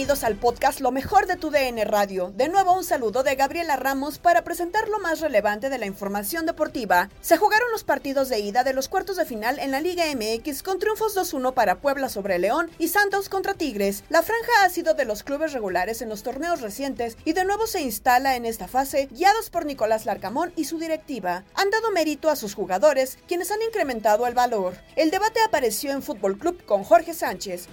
Bienvenidos al podcast Lo mejor de tu DN Radio. De nuevo un saludo de Gabriela Ramos para presentar lo más relevante de la información deportiva. Se jugaron los partidos de ida de los cuartos de final en la Liga MX con triunfos 2-1 para Puebla sobre León y Santos contra Tigres. La franja ha sido de los clubes regulares en los torneos recientes y de nuevo se instala en esta fase guiados por Nicolás Larcamón y su directiva. Han dado mérito a sus jugadores, quienes han incrementado el valor. El debate apareció en Fútbol Club con Jorge Sánchez.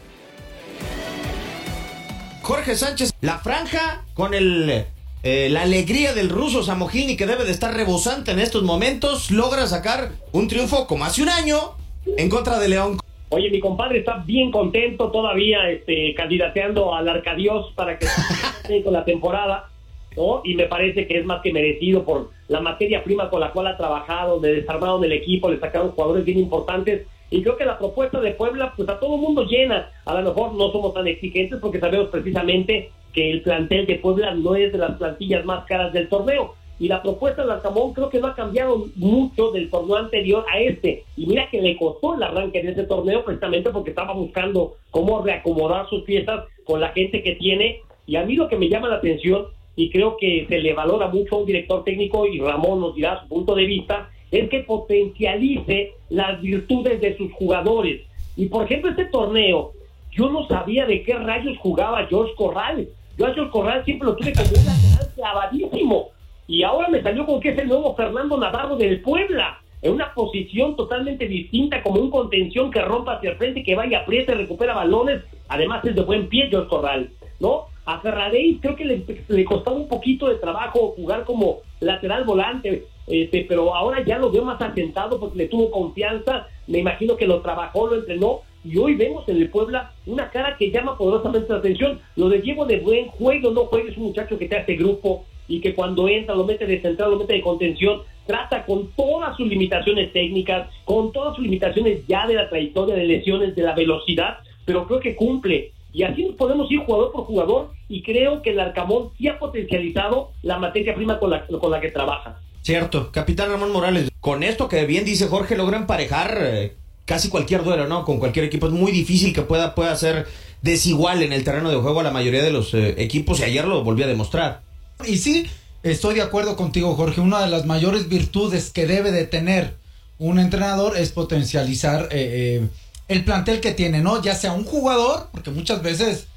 Jorge Sánchez, la franja con el eh, la alegría del ruso Samogini que debe de estar rebosante en estos momentos, logra sacar un triunfo como hace un año en contra de León. Oye, mi compadre está bien contento todavía este, candidateando al Arcadios para que esté con la temporada, ¿no? Y me parece que es más que merecido por la materia prima con la cual ha trabajado, de desarmado del equipo, le sacaron jugadores bien importantes y creo que la propuesta de Puebla, pues a todo mundo llena. A lo mejor no somos tan exigentes porque sabemos precisamente que el plantel de Puebla no es de las plantillas más caras del torneo. Y la propuesta de Arcamón creo que no ha cambiado mucho del torneo anterior a este. Y mira que le costó el arranque de ese torneo precisamente porque estaba buscando cómo reacomodar sus piezas con la gente que tiene. Y a mí lo que me llama la atención, y creo que se le valora mucho a un director técnico, y Ramón nos dirá su punto de vista, es que potencialice las virtudes de sus jugadores. Y por ejemplo, este torneo, yo no sabía de qué rayos jugaba George Corral. Yo a George Corral siempre lo tuve como un lateral clavadísimo. Y ahora me salió con que es el nuevo Fernando Navarro del Puebla. En una posición totalmente distinta, como un contención que rompa hacia el frente, que vaya, aprieta y recupera balones. Además es de buen pie George Corral, ¿no? A Ferradei creo que le, le costaba un poquito de trabajo jugar como lateral volante este, pero ahora ya lo veo más asentado porque le tuvo confianza, me imagino que lo trabajó, lo entrenó, y hoy vemos en el Puebla una cara que llama poderosamente la atención. Lo de Diego de buen juego, no juego, es un muchacho que te hace grupo y que cuando entra lo mete de central, lo mete de contención, trata con todas sus limitaciones técnicas, con todas sus limitaciones ya de la trayectoria de lesiones, de la velocidad, pero creo que cumple. Y así nos podemos ir jugador por jugador y creo que el Arcamón sí ha potencializado la materia prima con la, con la que trabaja. Cierto, capitán Ramón Morales, con esto que bien dice Jorge, logra emparejar eh, casi cualquier duelo, ¿no? Con cualquier equipo. Es muy difícil que pueda, pueda ser desigual en el terreno de juego a la mayoría de los eh, equipos y ayer lo volvió a demostrar. Y sí, estoy de acuerdo contigo, Jorge. Una de las mayores virtudes que debe de tener un entrenador es potencializar eh, el plantel que tiene, ¿no? Ya sea un jugador, porque muchas veces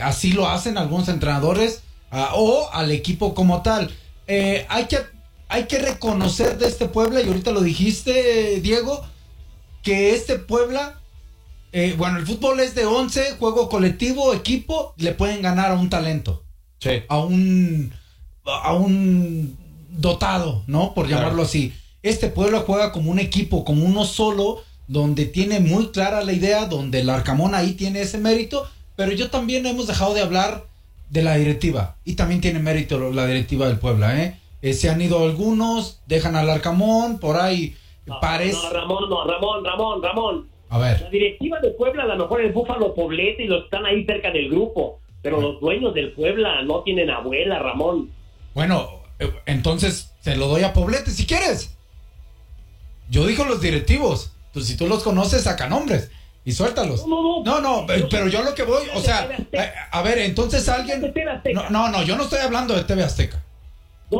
así lo hacen algunos entrenadores, ah, o al equipo como tal. hay que hay que reconocer de este Puebla, y ahorita lo dijiste, Diego, que este Puebla, eh, bueno, el fútbol es de 11, juego colectivo, equipo, le pueden ganar a un talento. A un, a un dotado, ¿no? Por llamarlo así. Este Puebla juega como un equipo, como uno solo, donde tiene muy clara la idea, donde el Arcamón ahí tiene ese mérito, pero yo también hemos dejado de hablar de la directiva. Y también tiene mérito la directiva del Puebla, ¿eh? Eh se han ido algunos, dejan al Arcamón, por ahí parece... No, Ramón, no, Ramón, Ramón, Ramón. A ver. La directiva del Puebla a lo mejor es Búfalo Poblete y los están ahí cerca del grupo, pero los dueños del Puebla no tienen abuela, Ramón. Bueno, eh, entonces se lo doy a Poblete si quieres. Yo digo los directivos. Pues si tú los conoces, saca nombres y suéltalos. No, no, no, pero yo lo que voy, o sea, a, ver, entonces alguien... No, no, no, yo no estoy hablando de TV Azteca.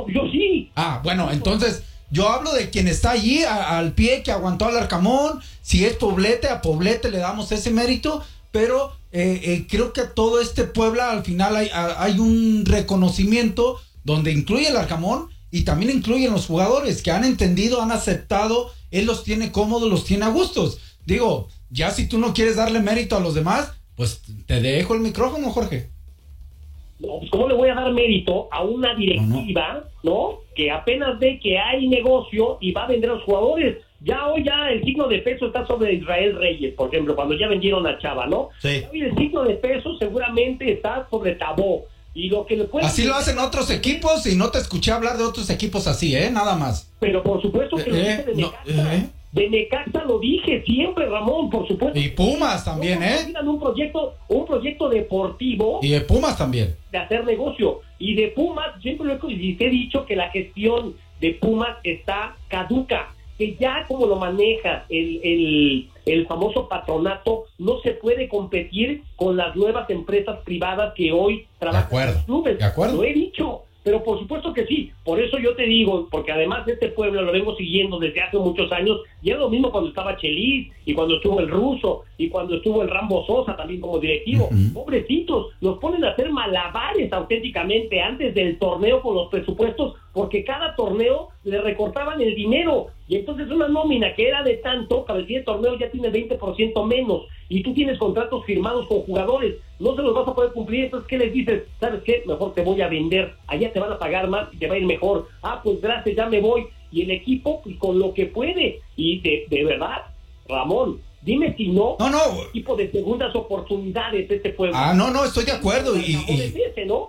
Yo sí. Ah, bueno, entonces yo hablo de quien está allí al pie que aguantó al Arcamón. Si es Poblete, a Poblete le damos ese mérito, pero eh, eh, creo que todo este Puebla al final hay, hay un reconocimiento donde incluye el Arcamón y también incluyen los jugadores que han entendido, han aceptado, él los tiene cómodos, los tiene a gustos. Digo, ya si tú no quieres darle mérito a los demás, pues te dejo el micrófono, Jorge. ¿Cómo le voy a dar mérito a una directiva, no, Que apenas ve que hay negocio y va a vender a los jugadores. Ya hoy ya el signo de peso está sobre Israel Reyes, por ejemplo, cuando ya vendieron a Chava, ¿no? Sí. Hoy el signo de peso seguramente está sobre Tabó. Y lo que le puede así lo hacen otros equipos y no te escuché hablar de otros equipos así, ¿eh? Nada más. Pero por supuesto que lo eh, de. Eh. De Necaxa lo dije siempre, Ramón, por supuesto. Y Pumas también, ¿eh? Un proyecto, un proyecto deportivo. Y de Pumas también. De hacer negocio. Y de Pumas, siempre lo he, he dicho que la gestión de Pumas está caduca que ya como lo maneja el, el, famoso patronato, no se puede competir con las nuevas empresas privadas que hoy trabajan en los clubes. De acuerdo. Lo he dicho. Pero por supuesto que sí, por eso yo te digo, porque además de este pueblo lo vengo siguiendo desde hace muchos años, y es lo mismo cuando estaba Chelis, y cuando estuvo el ruso, y cuando estuvo el Rambo Sosa también como directivo. Pobrecitos, los ponen a hacer malabares auténticamente antes del torneo con los presupuestos, porque cada torneo le recortaban el dinero, y entonces una nómina que era de tanto, cada el torneo ya tiene 20% menos, y tú tienes contratos firmados con jugadores, no se los vas a poder cumplir, entonces ¿qué les dices? ¿Sabes qué? Mejor te voy a vender, allá te van a pagar más y te va a ir mejor. Ah, pues gracias, ya me voy. Y el equipo pues, con lo que puede, y de, de verdad, Ramón, Dime si no, no, no. tipo de segundas oportunidades este pueblo. Ah, no, no, estoy de acuerdo. Y,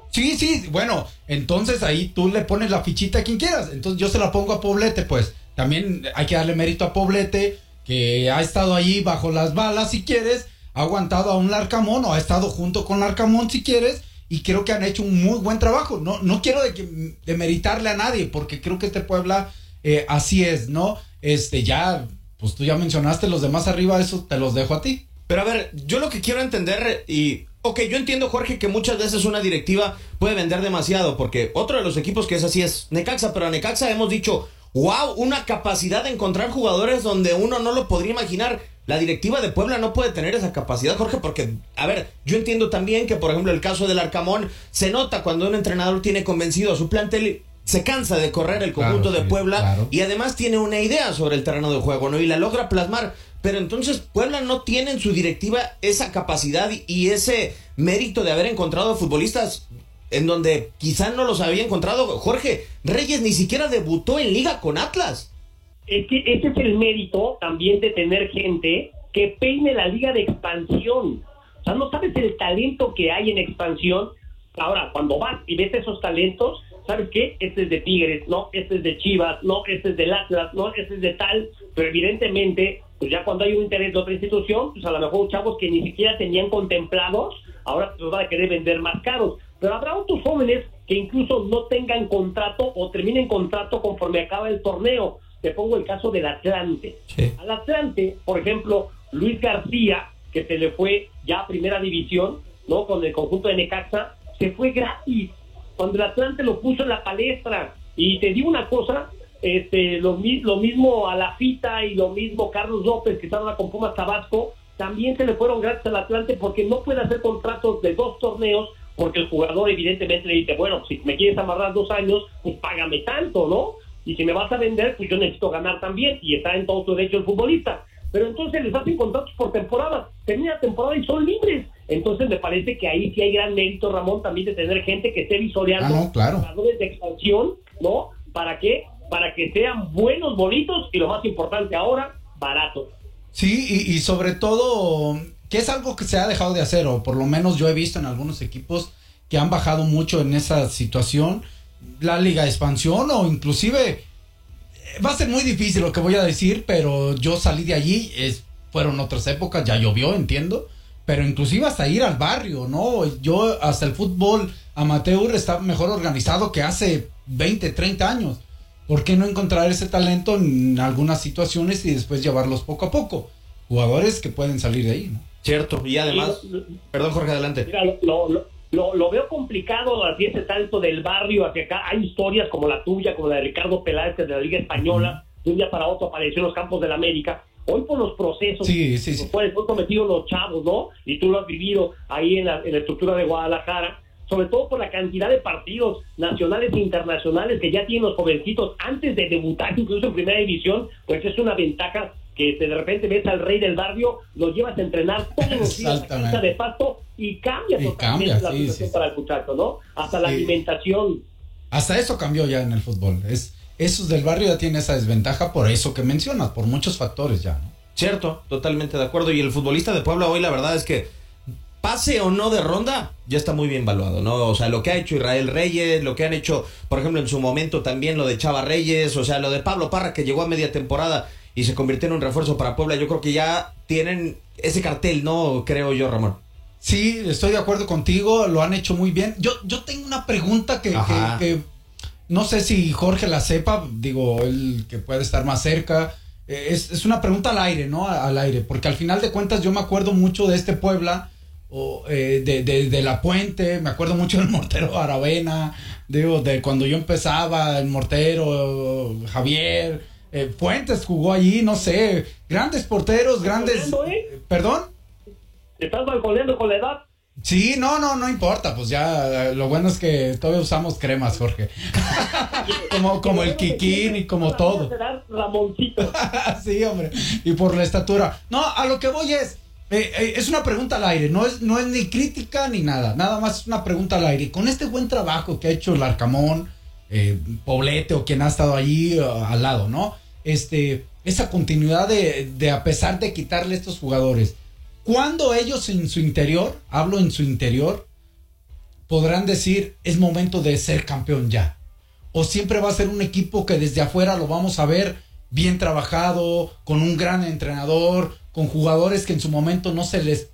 Sí, sí, bueno, entonces ahí tú le pones la fichita a quien quieras. Entonces yo se la pongo a Poblete, pues. También hay que darle mérito a Poblete, que ha estado ahí bajo las balas, si quieres, ha aguantado a un Larcamón o ha estado junto con Larcamón, si quieres, y creo que han hecho un muy buen trabajo. No, no quiero de, de meritarle a nadie, porque creo que este Puebla eh, así es, ¿no? Este, ya pues tú ya mencionaste los demás arriba, eso te los dejo a ti. Pero a ver, yo lo que quiero entender y... Ok, yo entiendo, Jorge, que muchas veces una directiva puede vender demasiado, porque otro de los equipos que es así es Necaxa, pero a Necaxa hemos dicho, wow, una capacidad de encontrar jugadores donde uno no lo podría imaginar. La directiva de Puebla no puede tener esa capacidad, Jorge, porque, a ver, yo entiendo también que, por ejemplo, el caso del Arcamón, se nota cuando un entrenador tiene convencido a su plantel se cansa de correr el conjunto de Puebla y además tiene una idea sobre el terreno de juego, ¿no? Y la logra plasmar. Pero entonces Puebla no tiene en su directiva esa capacidad y ese mérito de haber encontrado futbolistas en donde quizá no los había encontrado. Jorge Reyes ni siquiera debutó en liga con Atlas. Es que ese es el mérito también de tener gente que peine la liga de expansión. O sea, no sabes el talento que hay en expansión. Ahora, cuando vas y ves esos talentos, ¿sabes qué? Este es de Tigres, no, este es de Chivas, no, este es del Atlas, no, este es de tal, pero evidentemente, pues ya cuando hay un interés de otra institución, pues a lo mejor chavos que ni siquiera tenían contemplados, ahora los van a querer vender más caros. Pero habrá otros jóvenes que incluso no tengan contrato o terminen contrato conforme acaba el torneo. Te pongo el caso del Atlante. Al Atlante, por ejemplo, Luis García, que se le fue ya a primera división, ¿no? Con el conjunto de Necaxa, se fue gratis cuando el Atlante lo puso en la palestra. Y te digo una cosa, este, lo, mismo a la Fita y lo mismo Carlos López, que estaba con Pumas Tabasco, también se le fueron gratis al Atlante porque no puede hacer contratos de dos torneos porque el jugador evidentemente le dice, bueno, si me quieres amarrar dos años, pues págame tanto, ¿no? Y si me vas a vender, pues yo necesito ganar también y está en todo su derecho el futbolista. pero entonces les hacen contratos por temporada, termina la temporada y son libres. Entonces me parece que ahí sí hay gran mérito, Ramón, también de tener gente que esté visoreando Ah, no, claro. jugadores de expansión, ¿no? ¿Para qué? Para que sean buenos, bonitos y lo más importante ahora, baratos. Sí, y, y sobre todo, que es algo que se ha dejado de hacer, o por lo menos yo he visto en algunos equipos que han bajado mucho en esa situación, la liga de expansión o inclusive, eh, va a ser muy difícil lo que voy a decir, pero yo salí de allí, es, fueron otras épocas, ya llovió, entiendo, pero inclusive hasta ir al barrio, ¿no? Yo hasta el fútbol amateur está mejor organizado que hace 20, 30 años. ¿Por qué no encontrar ese talento en algunas situaciones y después llevarlos poco a poco? Jugadores que pueden salir de ahí, ¿no? Cierto, y además, perdón Jorge, adelante. Mira, lo, lo, lo, lo veo complicado así ese salto del barrio hacia acá. Hay historias como la tuya, como la de Ricardo Peláez de la Liga Española, de un día para otro apareció en los campos del América. Hoy por los procesos Sí, sí, sí. los cuales los chavos, ¿no? Y tú lo has vivido ahí en la, en la estructura de Guadalajara, sobre todo por la cantidad de partidos nacionales e internacionales que ya tienen los jovencitos antes de debutar incluso en primera división, pues es una ventaja que de repente ves al rey del barrio, lo llevas a entrenar todos los días a de pasto y cambia Y totalmente cambia, la situación sí. para el muchacho, ¿no? Hasta la alimentación. Hasta eso cambió ya en el fútbol. Es, esos del barrio ya tienen esa desventaja por eso que mencionas, por muchos factores ya, ¿no? Cierto, totalmente de acuerdo. Y el futbolista de Puebla hoy, la verdad es que pase o no de ronda, ya está muy bien valuado, ¿no? O sea, lo que ha hecho Israel Reyes, lo que han hecho, por ejemplo, en su momento también lo de Chava Reyes, o sea, lo de Pablo Parra que llegó a media temporada y se convirtió en un refuerzo para Puebla, yo creo que ya tienen ese cartel, ¿no? Creo yo, Ramón. Sí, estoy de acuerdo contigo, lo han hecho muy bien. Yo, yo tengo una pregunta que, que no sé si Jorge la sepa, digo, él que puede estar más cerca. Eh, Es, es una pregunta al aire, ¿no? Al aire, porque al final de cuentas yo me acuerdo mucho de este Puebla, o, eh, de, de- de La Puente, me acuerdo mucho del mortero Aravena, digo, de cuando yo empezaba, el mortero, Javier, eh, Fuentes jugó allí, no sé, grandes porteros, grandes... ¿eh? ¿Perdón? ¿Te estás balconeando con la edad? Sí, no, no, no importa, pues ya lo bueno es que todavía usamos cremas, Jorge. como, como el Kikín y como todo. Ramoncito. sí, hombre. Y por la estatura. No, a lo que voy es, eh, eh, es una pregunta al aire, no es, no es ni crítica ni nada, nada más es una pregunta al aire. Y con este buen trabajo que ha hecho el Arcamón, eh, Poblete o quien ha estado allí eh, al lado, ¿no? Este, esa continuidad de, de a pesar de quitarle estos jugadores, cuando ellos en su interior, hablo en su interior, podrán decir es momento de ser campeón ya? ¿O siempre va a ser un equipo que desde afuera lo vamos a ver bien trabajado, con un gran entrenador, con jugadores que en su momento no se les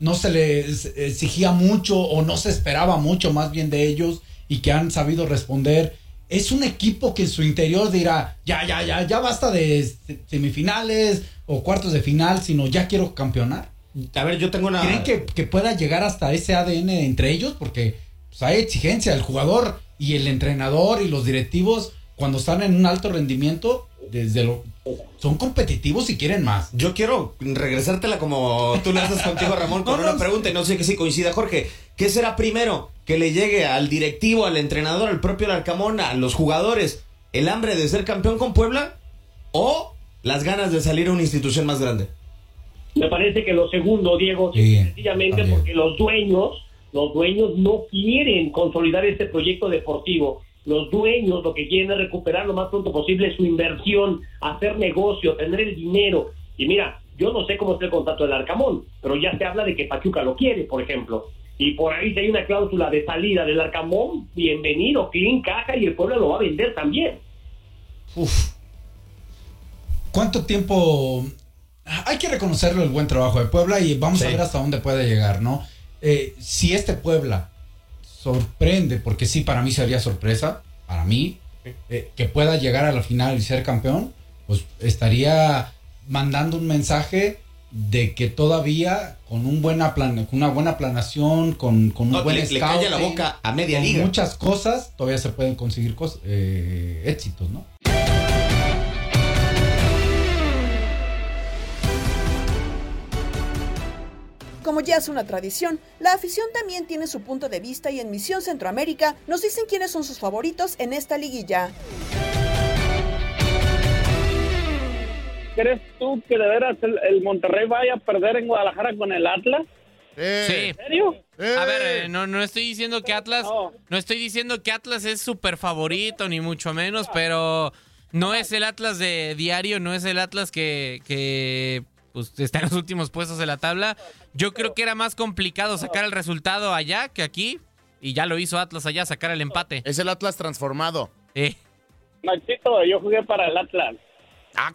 no se les exigía mucho o no se esperaba mucho más bien de ellos y que han sabido responder? Es un equipo que en su interior dirá, ya, ya, ya, ya basta de semifinales o cuartos de final, sino ya quiero campeonar. A ver, yo tengo una... ¿Creen que, que pueda llegar hasta ese ADN entre ellos? Porque pues, hay exigencia. El jugador y el entrenador y los directivos, cuando están en un alto rendimiento, desde lo, son competitivos y quieren más. Yo quiero regresártela como tú le haces contigo, Ramón, con No, una no, pregunta y no sé que si coincida, Jorge. ¿Qué será primero? Que le llegue al directivo, al entrenador, al propio Larcamón, a los jugadores, el hambre de ser campeón con Puebla o las ganas de salir a una institución más grande. Me parece que lo segundo, Diego, Sí, sencillamente también. porque los dueños, los dueños no quieren consolidar este proyecto deportivo. Los dueños lo que quieren es recuperar lo más pronto posible su inversión, hacer negocio, tener el dinero. Y mira, yo no sé cómo está el contrato del Arcamón, pero ya se habla de que Pachuca lo quiere, por ejemplo. Y por ahí si hay una cláusula de salida del Arcamón, bienvenido, clean caja y el pueblo lo va a vender también. Uf, ¿Cuánto tiempo? Hay que reconocerlo el buen trabajo de Puebla y vamos a ver hasta dónde puede llegar, ¿no? Eh, si este Puebla sorprende, porque sí, para mí sería sorpresa, para mí, eh, que pueda llegar a la final y ser campeón, pues estaría mandando un mensaje de que todavía con un buena plan, con una buena planación, con, con un No, buen le- le calla la scouting, boca a media con liga. muchas cosas, todavía se pueden conseguir cos- eh, éxitos, ¿no? Como ya es una tradición, la afición también tiene su punto de vista y en Misión Centroamérica nos dicen quiénes son sus favoritos en esta liguilla. ¿crees tú que de veras el, el Monterrey vaya a perder en Guadalajara con el Atlas? Sí. ¿En serio? A ver, eh, no, no estoy diciendo que Atlas, No. no estoy diciendo que Atlas es súper favorito, ni mucho menos, pero no es el Atlas de diario, no es el Atlas que, que pues, está en los últimos puestos de la tabla. Yo creo que era más complicado sacar el resultado allá que aquí, y ya lo hizo Atlas allá, sacar el empate. Es el Atlas transformado. Sí. Machito, yo jugué para el Atlas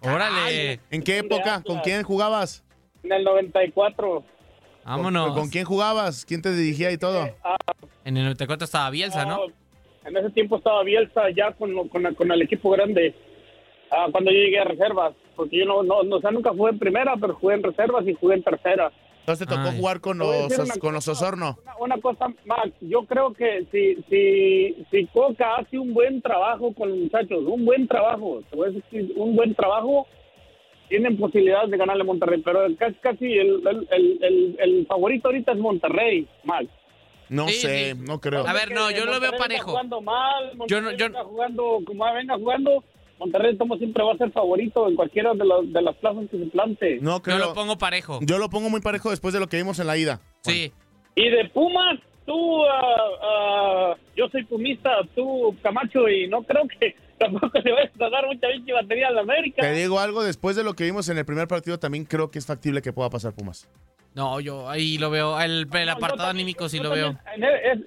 Órale. ¿En qué época? ¿Con quién jugabas? en el 94. Vámonos. ¿Con quién jugabas? ¿Quién te dirigía y todo? En el 94 estaba Bielsa, ¿no? En ese tiempo estaba Bielsa ya con, con, con el equipo grande. Ah, cuando yo llegué a reservas, porque yo no, no, no, o sea, nunca jugué en primera, pero jugué en reservas y jugué en tercera. Entonces te tocó Ay. jugar con los, con los Osorno. Una, una cosa más, yo creo que si, si, si Coca hace un buen trabajo con los muchachos, un buen trabajo, te voy a decir, un buen trabajo, tienen posibilidades de ganarle a Monterrey, pero casi, casi el, el, el, el- el favorito ahorita es Monterrey, Max. No Sí, sé, sí. no creo. A ver, no, yo lo veo Monterrey parejo. Está jugando mal, Monterrey Yo no- yo- está jugando como venga jugando. Monterrey como siempre va a ser favorito en cualquiera de, los- de las plazas que se plante. No Yo creo. lo pongo parejo. Yo lo pongo muy parejo después de lo que vimos en la ida. Sí. Y de Pumas, tú, ah, yo soy pumista, tú, Camacho, y no creo que tampoco se vaya a dar mucha pinche batería a la América. Te digo algo, después de lo que vimos en el primer partido, también creo que es factible que pueda pasar Pumas. No, yo ahí lo veo. El, el apartado anímico sí Yo lo veo. también, e- es-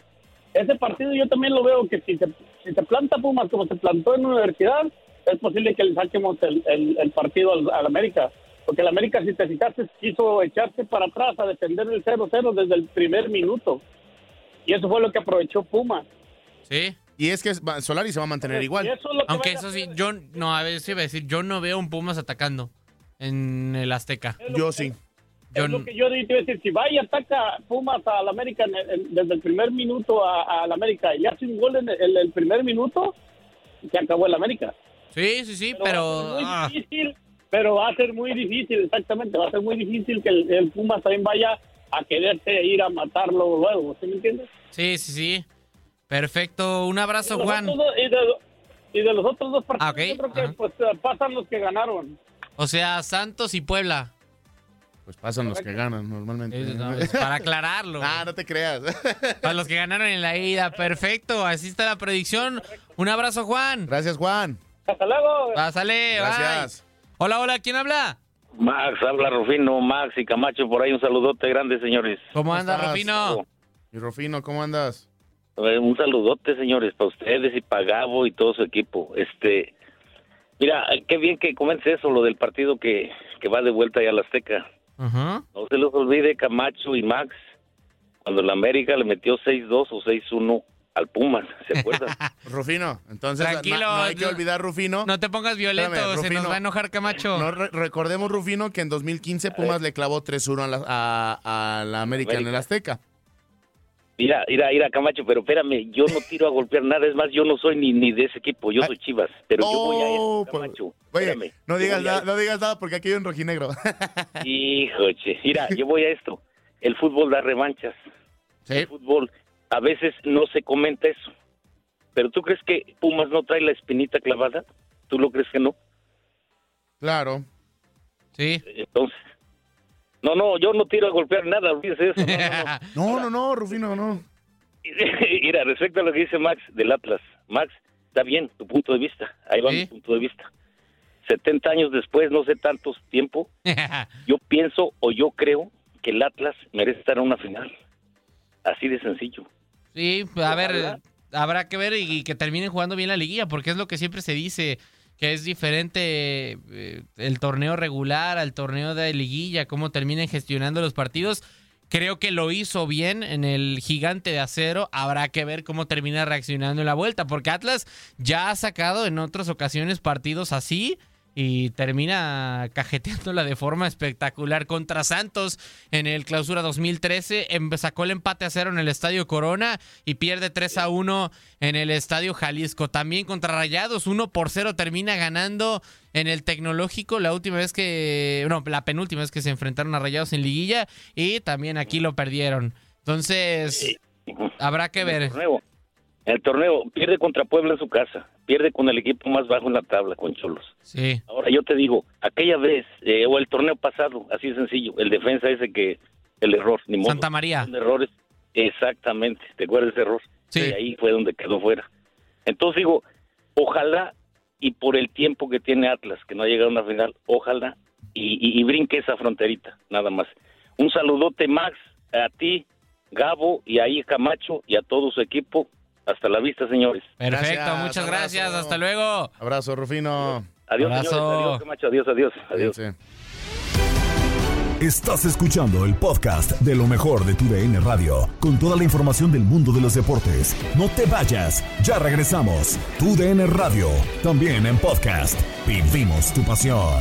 ese partido yo también lo veo que si se, si se planta Pumas como se plantó en la universidad, es posible que le saquemos el, el- el partido al, al América. Porque el América, si te fijaste, quiso echarse para atrás a defender el 0-0 desde el primer minuto. Y eso fue lo que aprovechó Pumas. Sí. Y es que Solari se va a mantener igual. eso es lo que Aunque eso sí, yo no, a ver, sí iba a decir, yo no veo un Pumas atacando en el Azteca. Yo sí. Yo es lo que yo te iba a decir, si va y ataca Pumas al América en el- en- desde el primer minuto a- al América y hace un gol en el, en el primer minuto, se acabó el América. Sí, sí, sí, va a pero ser muy ah, difícil, pero va a ser muy difícil, exactamente, va a ser muy difícil que el, el Pumas también vaya a quererse ir a matarlo luego, ¿sí me entiendes? sí, sí, sí. Perfecto, un abrazo, Y Juan. dos- Y de, y de los otros dos partidos, Ah, ok, yo creo que pues, pasan los que ganaron. O sea, Santos y Puebla. Pues pasan los que ganan normalmente. No, para aclararlo. ah, no te creas. Para los que ganaron en la ida. Perfecto, así está la predicción. Un abrazo, Juan. Gracias, Juan. Hasta luego. Pásale, Gracias. bye. Hola, hola, ¿quién habla? Max, habla Rufino, Max y Camacho por ahí. Un saludote grande, señores. ¿Cómo anda, estás? Rufino? Y Rufino, ¿cómo andas? Un saludote, señores, para ustedes y para Gabo y todo su equipo. Este, mira, qué bien que comentes eso, lo del partido que, que va de vuelta ya a la Azteca. Ajá. No se les olvide Camacho y Max, cuando la América le metió 6-2 o 6-1 al Pumas, ¿se acuerdan? Rufino, entonces Tranquilo, no, no hay que olvidar Rufino. No te pongas violento, Espérame, se nos va a enojar Camacho. No, re- recordemos, Rufino, que en 2015 Pumas le clavó 3-1 a la, a, a la América, en el. Azteca. Mira, mira, mira, Camacho, pero espérame, yo no tiro a golpear nada, es más, yo no soy ni, ni de ese equipo, yo soy Chivas, pero yo voy a eso, pues, Camacho. Oye, espérame, no digas, nada, no digas nada porque aquí hay un rojinegro. Hijo, che. Mira, yo voy a esto. El fútbol da revanchas. El fútbol, a veces no se comenta eso. Pero ¿tú crees que Pumas no trae la espinita clavada? ¿Tú lo crees que no? Claro. Sí. Entonces. No, no, yo no tiro a golpear nada, olvídese eso. No, no, no. No, no, no, Rufino, no. Mira, respecto a lo que dice Max del Atlas. Max, está bien tu punto de vista. Ahí va mi punto de vista. 70 años después, no sé tantos tiempo, yo pienso o yo creo que el Atlas merece estar en una final. Así de sencillo. Sí, a ver, habrá que ver y que terminen jugando bien la liguilla, porque es lo que siempre se dice, que es diferente eh, el torneo regular al torneo de liguilla, cómo terminen gestionando los partidos. Creo que lo hizo bien en el gigante de acero. Habrá que ver cómo termina reaccionando en la vuelta, porque Atlas ya ha sacado en otras ocasiones partidos así y termina cajeteándola de forma espectacular contra Santos en el clausura 2013. Em- Sacó el empate a cero en el Estadio Corona y pierde 3 a 1 en el Estadio Jalisco. También contra Rayados, 1 por 0 termina ganando en el Tecnológico la última vez que, no, la penúltima vez que se enfrentaron a Rayados en liguilla y también aquí lo perdieron. Entonces, habrá que ver. El torneo pierde contra Puebla en su casa, pierde con el equipo más bajo en la tabla, con Cholos. Sí. Ahora yo te digo, aquella vez, eh, o el torneo pasado, así de sencillo, el defensa ese que, el error, ni modo. Santa María. Son errores, exactamente, ¿te acuerdas de ese error? Sí. Y ahí fue donde quedó fuera. Entonces digo, ojalá, y por el tiempo que tiene Atlas, que no ha llegado a una final, ojalá, y, y- y brinque esa fronterita, nada más. Un saludote, Max, a ti, Gabo, y ahí Camacho, y a todo su equipo. Hasta la vista, señores. Perfecto, Gracias, muchas abrazo. gracias. Hasta luego. Abrazo, Rufino. Adiós, Abrazo. señores. Adiós, Camacho. Adiós, adiós. adiós. Estás escuchando el podcast de lo mejor de tu DN Radio, con toda la información del mundo de los deportes. No te vayas, ya regresamos. Tu DN Radio, también en podcast. Vivimos tu pasión.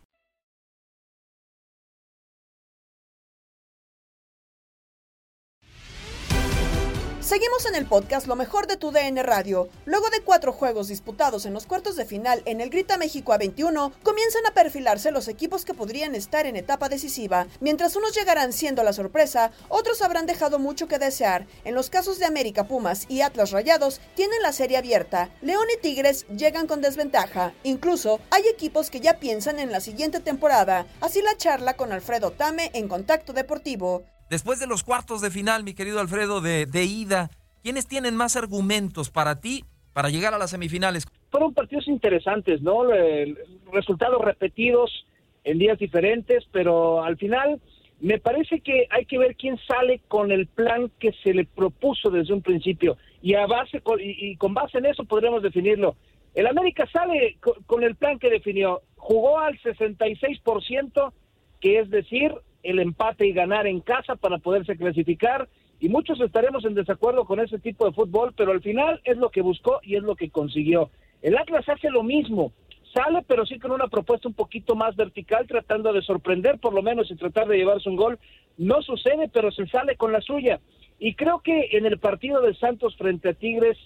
Seguimos en el podcast Lo mejor de tu DN Radio. Luego de cuatro juegos disputados en los cuartos de final en el Grita México A21, comienzan a perfilarse los equipos que podrían estar en etapa decisiva. Mientras unos llegarán siendo la sorpresa, otros habrán dejado mucho que desear. En los casos de América Pumas y Atlas Rayados, tienen la serie abierta. León y Tigres llegan con desventaja. Incluso hay equipos que ya piensan en la siguiente temporada. Así la charla con Alfredo Tame en Contacto Deportivo. Después de los cuartos de final, mi querido Alfredo, de, de ida, ¿quiénes tienen más argumentos para ti para llegar a las semifinales? Fueron partidos interesantes, ¿no? Eh, Resultados repetidos en días diferentes, pero al final me parece que hay que ver quién sale con el plan que se le propuso desde un principio y a base con- y, con base en eso podremos definirlo. El América sale co- con el plan que definió, jugó al 66%, que es decir, el empate y ganar en casa para poderse clasificar. Y muchos estaremos en desacuerdo con ese tipo de fútbol, pero al final es lo que buscó y es lo que consiguió. El Atlas hace lo mismo, sale pero sí con una propuesta un poquito más vertical, tratando de sorprender por lo menos y tratar de llevarse un gol. No sucede, pero se sale con la suya. Y creo que en el partido de Santos frente a Tigres,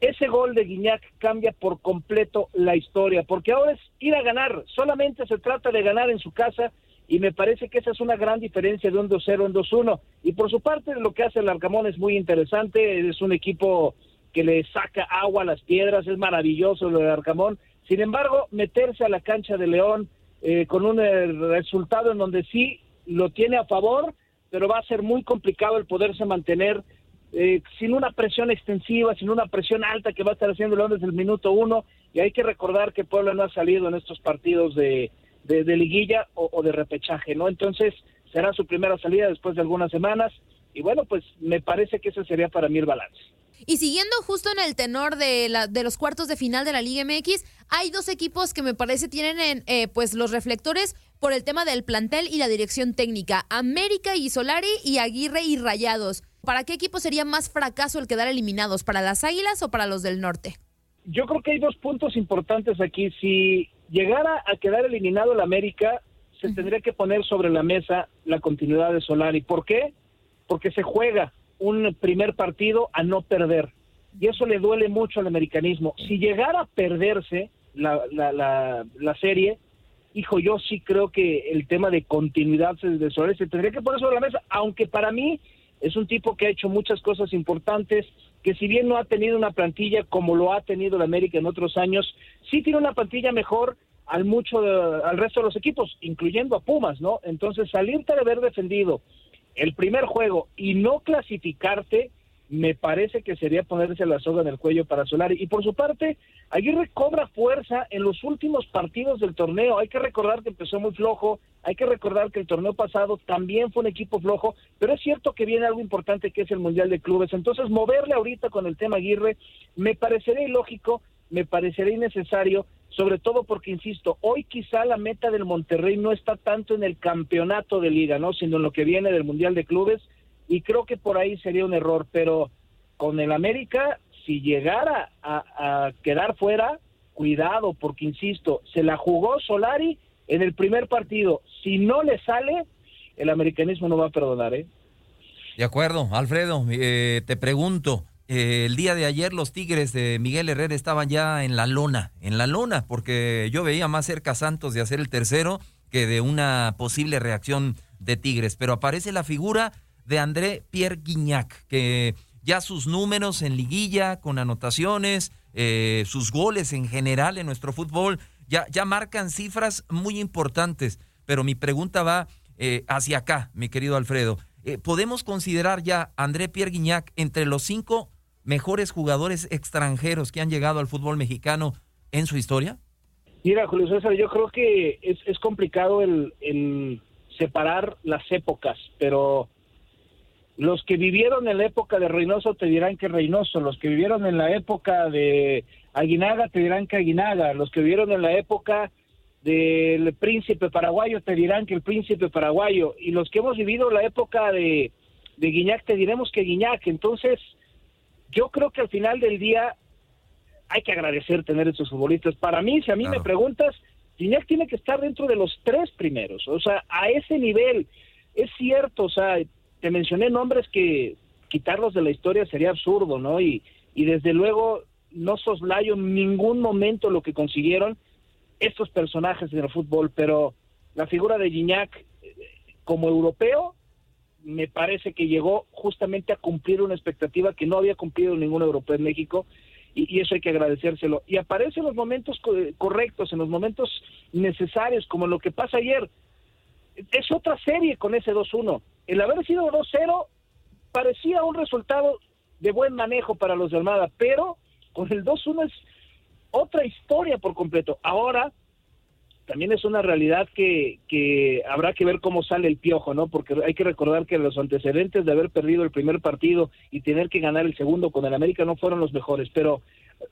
ese gol de Guiñac cambia por completo la historia, porque ahora es ir a ganar, solamente se trata de ganar en su casa y me parece que esa es una gran diferencia de un 2-0 en 2-1. Y por su parte lo que hace el Arcamón es muy interesante, es un equipo que le saca agua a las piedras, es maravilloso lo de Arcamón. Sin embargo, meterse a la cancha de León eh, con un eh, resultado en donde sí lo tiene a favor, pero va a ser muy complicado el poderse mantener eh, sin una presión extensiva, sin una presión alta que va a estar haciendo León desde el minuto uno. Y hay que recordar que Puebla no ha salido en estos partidos de, de, de liguilla o, o de repechaje, ¿no? Entonces será su primera salida después de algunas semanas. Y bueno, pues me parece que ese sería para mí el balance. Y siguiendo justo en el tenor de, la, de los cuartos de final de la Liga MX, hay dos equipos que me parece tienen en, eh, pues los reflectores por el tema del plantel y la dirección técnica. América y Solari y Aguirre y Rayados. ¿Para qué equipo sería más fracaso el quedar eliminados? ¿Para las Águilas o para los del norte? Yo creo que hay dos puntos importantes aquí. Si llegara a quedar eliminado el América, se tendría que poner sobre la mesa la continuidad de Solari. ¿Por qué? Porque se juega un primer partido a no perder. Y eso le duele mucho al americanismo. Si llegara a perderse la, la, la, la serie, hijo, yo sí creo que el tema de continuidad de Solari se tendría que poner sobre la mesa, aunque para mí es un tipo que ha hecho muchas cosas importantes, que si bien no ha tenido una plantilla como lo ha tenido el América en otros años, sí tiene una plantilla mejor al mucho al resto de los equipos, incluyendo a Pumas, ¿no? Entonces, salirte de haber defendido el primer juego y no clasificarte, me parece que sería ponerse la soga en el cuello para Solari. Y por su parte, Aguirre cobra fuerza en los últimos partidos del torneo. Hay que recordar que empezó muy flojo, hay que recordar que el torneo pasado también fue un equipo flojo, pero es cierto que viene algo importante que es el Mundial de Clubes. Entonces, moverle ahorita con el tema Aguirre me parecería ilógico, me parecería innecesario sobre todo porque, insisto, hoy quizá la meta del Monterrey no está tanto en el campeonato de liga, ¿no? Sino en lo que viene del Mundial de Clubes, y creo que por ahí sería un error, pero con el América, si llegara a, quedar fuera, cuidado, porque, insisto, se la jugó Solari en el primer partido. Si no le sale, el americanismo no va a perdonar, ¿eh? De acuerdo, Alfredo, eh, te pregunto, eh, el día de ayer los Tigres de Miguel Herrera estaban ya en la lona, en la lona, porque yo veía más cerca a Santos de hacer el tercero que de una posible reacción de Tigres, pero aparece la figura de André Pierre Guignac, que ya sus números en liguilla, con anotaciones, eh, sus goles en general en nuestro fútbol, ya, ya marcan cifras muy importantes, pero mi pregunta va eh, hacia acá, mi querido Alfredo. Eh, ¿Podemos considerar ya André Pierre Guignac entre los cinco mejores jugadores extranjeros que han llegado al fútbol mexicano en su historia? Mira, Julio César, yo creo que es, es complicado el separar las épocas, pero los que vivieron en la época de Reynoso te dirán que Reynoso, los que vivieron en la época de Aguinaga te dirán que Aguinaga, los que vivieron en la época del príncipe paraguayo te dirán que el príncipe paraguayo, y los que hemos vivido la época de, de Guiñac te diremos que Guiñac. Entonces, yo creo que al final del día hay que agradecer tener estos futbolistas. Para mí, si a mí me preguntas, Guiñac tiene que estar dentro de los tres primeros, o sea, a ese nivel. Es cierto, o sea, te mencioné nombres que quitarlos de la historia sería absurdo, ¿no? Y, y desde luego no soslayo en ningún momento lo que consiguieron estos personajes en el fútbol, pero la figura de Gignac eh, como europeo me parece que llegó justamente a cumplir una expectativa que no había cumplido ningún europeo en México y, y eso hay que agradecérselo. Y aparece en los momentos co- correctos, en los momentos necesarios, como lo que pasa ayer. Es otra serie con ese 2-1. El haber sido 2-0 parecía un resultado de buen manejo para los de Almada, pero con el 2-1 es otra historia por completo. Ahora, también es una realidad que, que habrá que ver cómo sale el piojo, ¿no? Porque hay que recordar que los antecedentes de haber perdido el primer partido y tener que ganar el segundo con el América no fueron los mejores, pero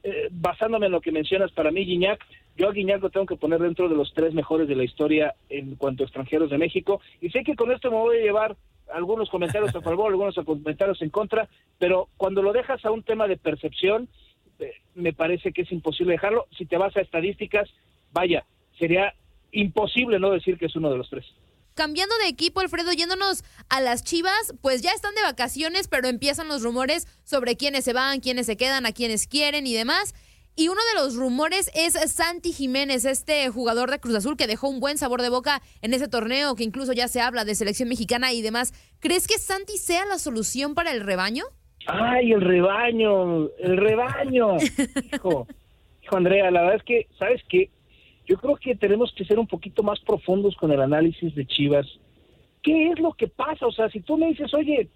eh, basándome en lo que mencionas, para mí Guiñac, yo a Guiñac lo tengo que poner dentro de los tres mejores de la historia en cuanto a extranjeros de México, y sé que con esto me voy a llevar algunos comentarios a favor, algunos comentarios en contra, pero cuando lo dejas a un tema de percepción, eh, me parece que es imposible dejarlo. Si te vas a estadísticas, vaya, sería imposible no decir que es uno de los tres. Cambiando de equipo, Alfredo, yéndonos a las Chivas, pues ya están de vacaciones, pero empiezan los rumores sobre quiénes se van, quiénes se quedan, a quiénes quieren y demás. Y uno de los rumores es Santi Jiménez, este jugador de Cruz Azul que dejó un buen sabor de boca en ese torneo, que incluso ya se habla de selección mexicana y demás. ¿Crees que Santi sea la solución para el rebaño? Ay, el rebaño, el rebaño. Hijo, hijo Andrea, la verdad es que, ¿sabes qué? Yo creo que tenemos que ser un poquito más profundos con el análisis de Chivas. ¿Qué es lo que pasa? O sea, si tú me dices, oye,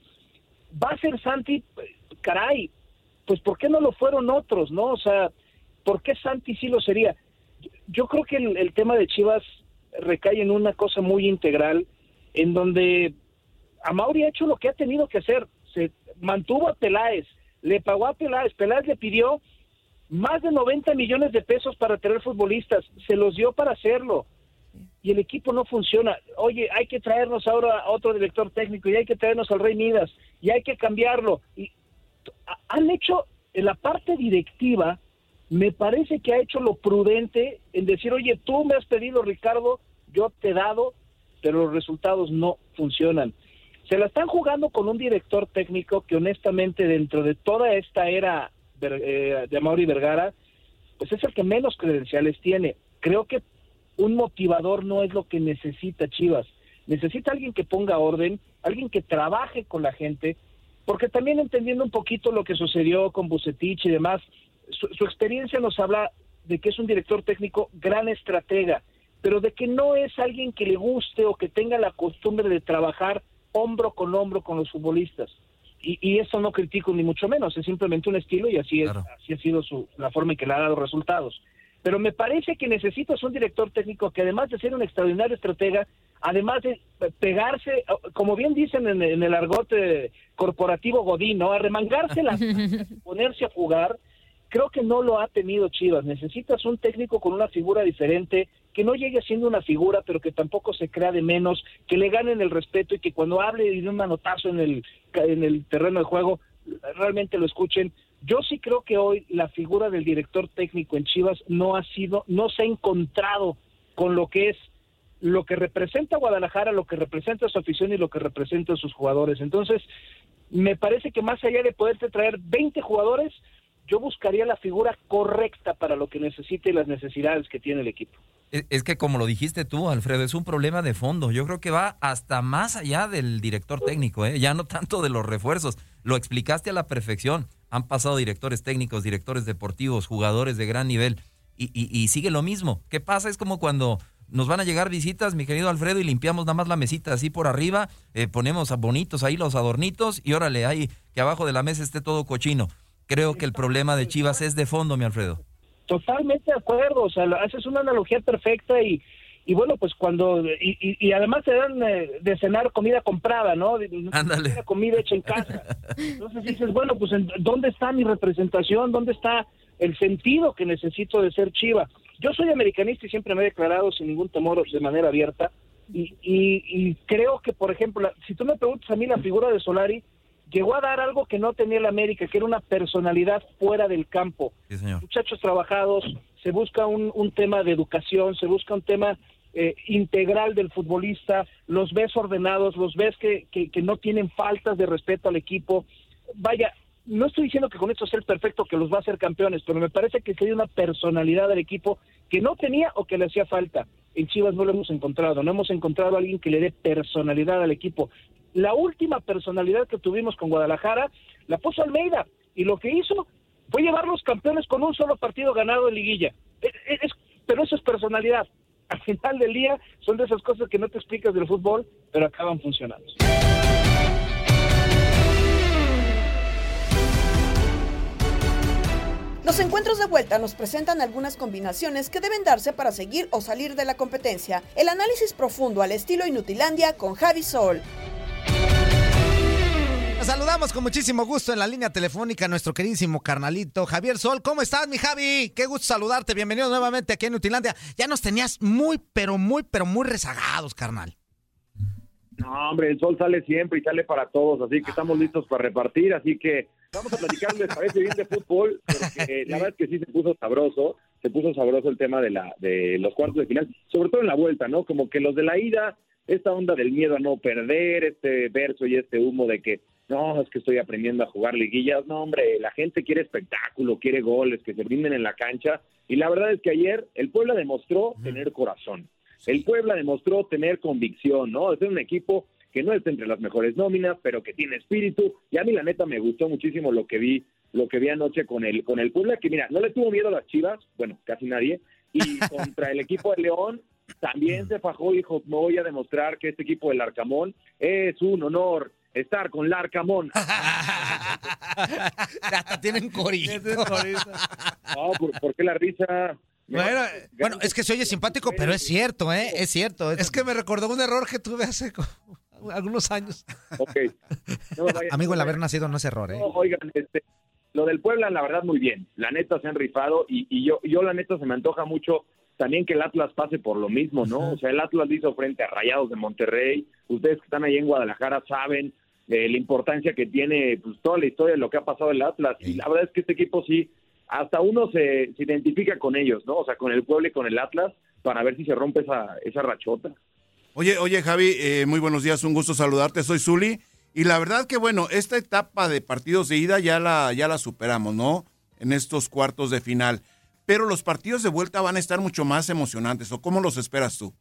va a ser Santi, caray, pues ¿por qué no lo fueron otros, no? O sea, ¿por qué Santi sí lo sería? Yo creo que el, el tema de Chivas recae en una cosa muy integral, en donde Amauri ha hecho lo que ha tenido que hacer. Se mantuvo a Peláez, le pagó a Peláez, Peláez le pidió más de 90 millones de pesos para tener futbolistas, se los dio para hacerlo. Y el equipo no funciona. Oye, hay que traernos ahora a otro director técnico y hay que traernos al Rey Midas y hay que cambiarlo. Y ha- han hecho en la parte directiva, me parece que ha hecho lo prudente en decir, oye, tú me has pedido, Ricardo, yo te he dado, pero los resultados no funcionan. Se la están jugando con un director técnico que honestamente dentro de toda esta era eh, de Mauri Vergara, pues es el que menos credenciales tiene. Creo que un motivador no es lo que necesita Chivas. Necesita alguien que ponga orden, alguien que trabaje con la gente, porque también entendiendo un poquito lo que sucedió con Bucetich y demás, su, su experiencia nos habla de que es un director técnico gran estratega, pero de que no es alguien que le guste o que tenga la costumbre de trabajar hombro con hombro con los futbolistas. Y, y eso no critico ni mucho menos, es simplemente un estilo y así, es, así ha sido su, la forma en que le ha dado resultados. Pero me parece que necesitas un director técnico que además de ser un extraordinario estratega, además de pegarse, como bien dicen en, en el argot eh, corporativo Godín, ¿no? arremangarse las ponerse a jugar, creo que no lo ha tenido Chivas. Necesitas un técnico con una figura diferente, que no llegue siendo una figura, pero que tampoco se crea de menos, que le ganen el respeto y que cuando hable y dé un manotazo en el, en el terreno de juego, realmente lo escuchen. Yo sí creo que hoy la figura del director técnico en Chivas no ha sido, no se ha encontrado con lo que es lo que representa Guadalajara, lo que representa su afición y lo que representa sus jugadores. Entonces, me parece que más allá de poderte traer 20 jugadores, yo buscaría la figura correcta para lo que necesite y las necesidades que tiene el equipo. Es que como lo dijiste tú, Alfredo, es un problema de fondo. Yo creo que va hasta más allá del director técnico, ¿eh? ya no tanto de los refuerzos. Lo explicaste a la perfección. Han pasado directores técnicos, directores deportivos, jugadores de gran nivel y, y sigue lo mismo. ¿Qué pasa? Es como cuando nos van a llegar visitas, mi querido Alfredo, y limpiamos nada más la mesita así por arriba, eh, ponemos a bonitos ahí los adornitos y órale, ahí que abajo de la mesa esté todo cochino. Creo que el problema de Chivas es de fondo, mi Alfredo. Totalmente de acuerdo, o sea, haces una analogía perfecta y, y bueno, pues cuando, y, y, además te dan eh, de cenar comida comprada, ¿no? Ándale. Comida hecha en casa. Entonces dices, bueno, pues ¿dónde está mi representación? ¿Dónde está el sentido que necesito de ser Chiva? Yo soy americanista y siempre me he declarado sin ningún temor de manera abierta. Y, y, creo que, por ejemplo, si tú me preguntas a mí, la figura de Solari llegó a dar algo que no tenía el América, que era una personalidad fuera del campo. Muchachos trabajados, se busca un, un, tema de educación, se busca un tema eh, integral del futbolista, los ves ordenados, los ves que, que, que no tienen faltas de respeto al equipo. Vaya, no estoy diciendo que con esto sea el perfecto que los va a hacer campeones, pero me parece que sería una personalidad del equipo que no tenía o que le hacía falta. En Chivas no lo hemos encontrado, no hemos encontrado a alguien que le dé personalidad al equipo. La última personalidad que tuvimos con Guadalajara la puso Almeida y lo que hizo fue llevar los campeones con un solo partido ganado en liguilla. E, e, pero eso es personalidad. Al final del día son de esas cosas que no te explicas del fútbol, pero acaban funcionando. Los encuentros de vuelta nos presentan algunas combinaciones que deben darse para seguir o salir de la competencia. El análisis profundo al estilo Inutilandia con Javi Sol. Saludamos con muchísimo gusto en la línea telefónica a nuestro queridísimo carnalito Javier Sol. ¿Cómo estás, mi Javi? Qué gusto saludarte. Bienvenido nuevamente aquí en Inutilandia. Ya nos tenías muy, pero muy, pero muy rezagados, carnal. No, hombre, el sol sale siempre y sale para todos, así que estamos listos para repartir, así que vamos a platicar, ¿les parece bien de fútbol? Porque la verdad es que sí se puso sabroso, se puso sabroso el tema de, la, de los cuartos de final, sobre todo en la vuelta, ¿no? Como que los de la ida, esta onda del miedo a no perder, este verso y este humo de que no, es que estoy aprendiendo a jugar liguillas, no, hombre, la gente quiere espectáculo, quiere goles, que se brinden en la cancha, y la verdad es que ayer el Puebla demostró tener corazón. El Puebla demostró tener convicción, ¿no? Es un equipo que no es entre las mejores nóminas, pero que tiene espíritu. Y a mí la neta me gustó muchísimo lo que vi, lo que vi anoche con el con el Puebla, que mira, no le tuvo miedo a las Chivas, bueno, casi nadie, y contra el equipo de León también se fajó y dijo, me voy a demostrar que este equipo del Arcamón es un honor estar con el Arcamón. Hasta tienen corito. no, ¿por, qué la risa? Bueno, bueno, es que se oye simpático, pero es cierto, ¿eh? Es cierto. Es que me recordó un error que tuve hace algunos años. Ok. Amigo, el haber nacido no es error, ¿eh? oigan, este, lo del Puebla, la verdad, muy bien. La neta se han rifado y, y yo, yo, la neta, se me antoja mucho también que el Atlas pase por lo mismo, ¿no? O sea, el Atlas hizo frente a Rayados de Monterrey. Ustedes que están ahí en Guadalajara saben eh, la importancia que tiene pues, toda la historia de lo que ha pasado el Atlas. Y la verdad es que este equipo sí hasta uno se, identifica con ellos, ¿no? O sea, con el pueblo y con el Atlas, para ver si se rompe esa, esa rachota. Oye, oye, Javi, eh, muy buenos días, un gusto saludarte, soy Zuli. Y la verdad que, bueno, esta etapa de partidos de ida ya la, ya la superamos, ¿no? En estos cuartos de final. Pero los partidos de vuelta van a estar mucho más emocionantes, ¿o cómo los esperas tú?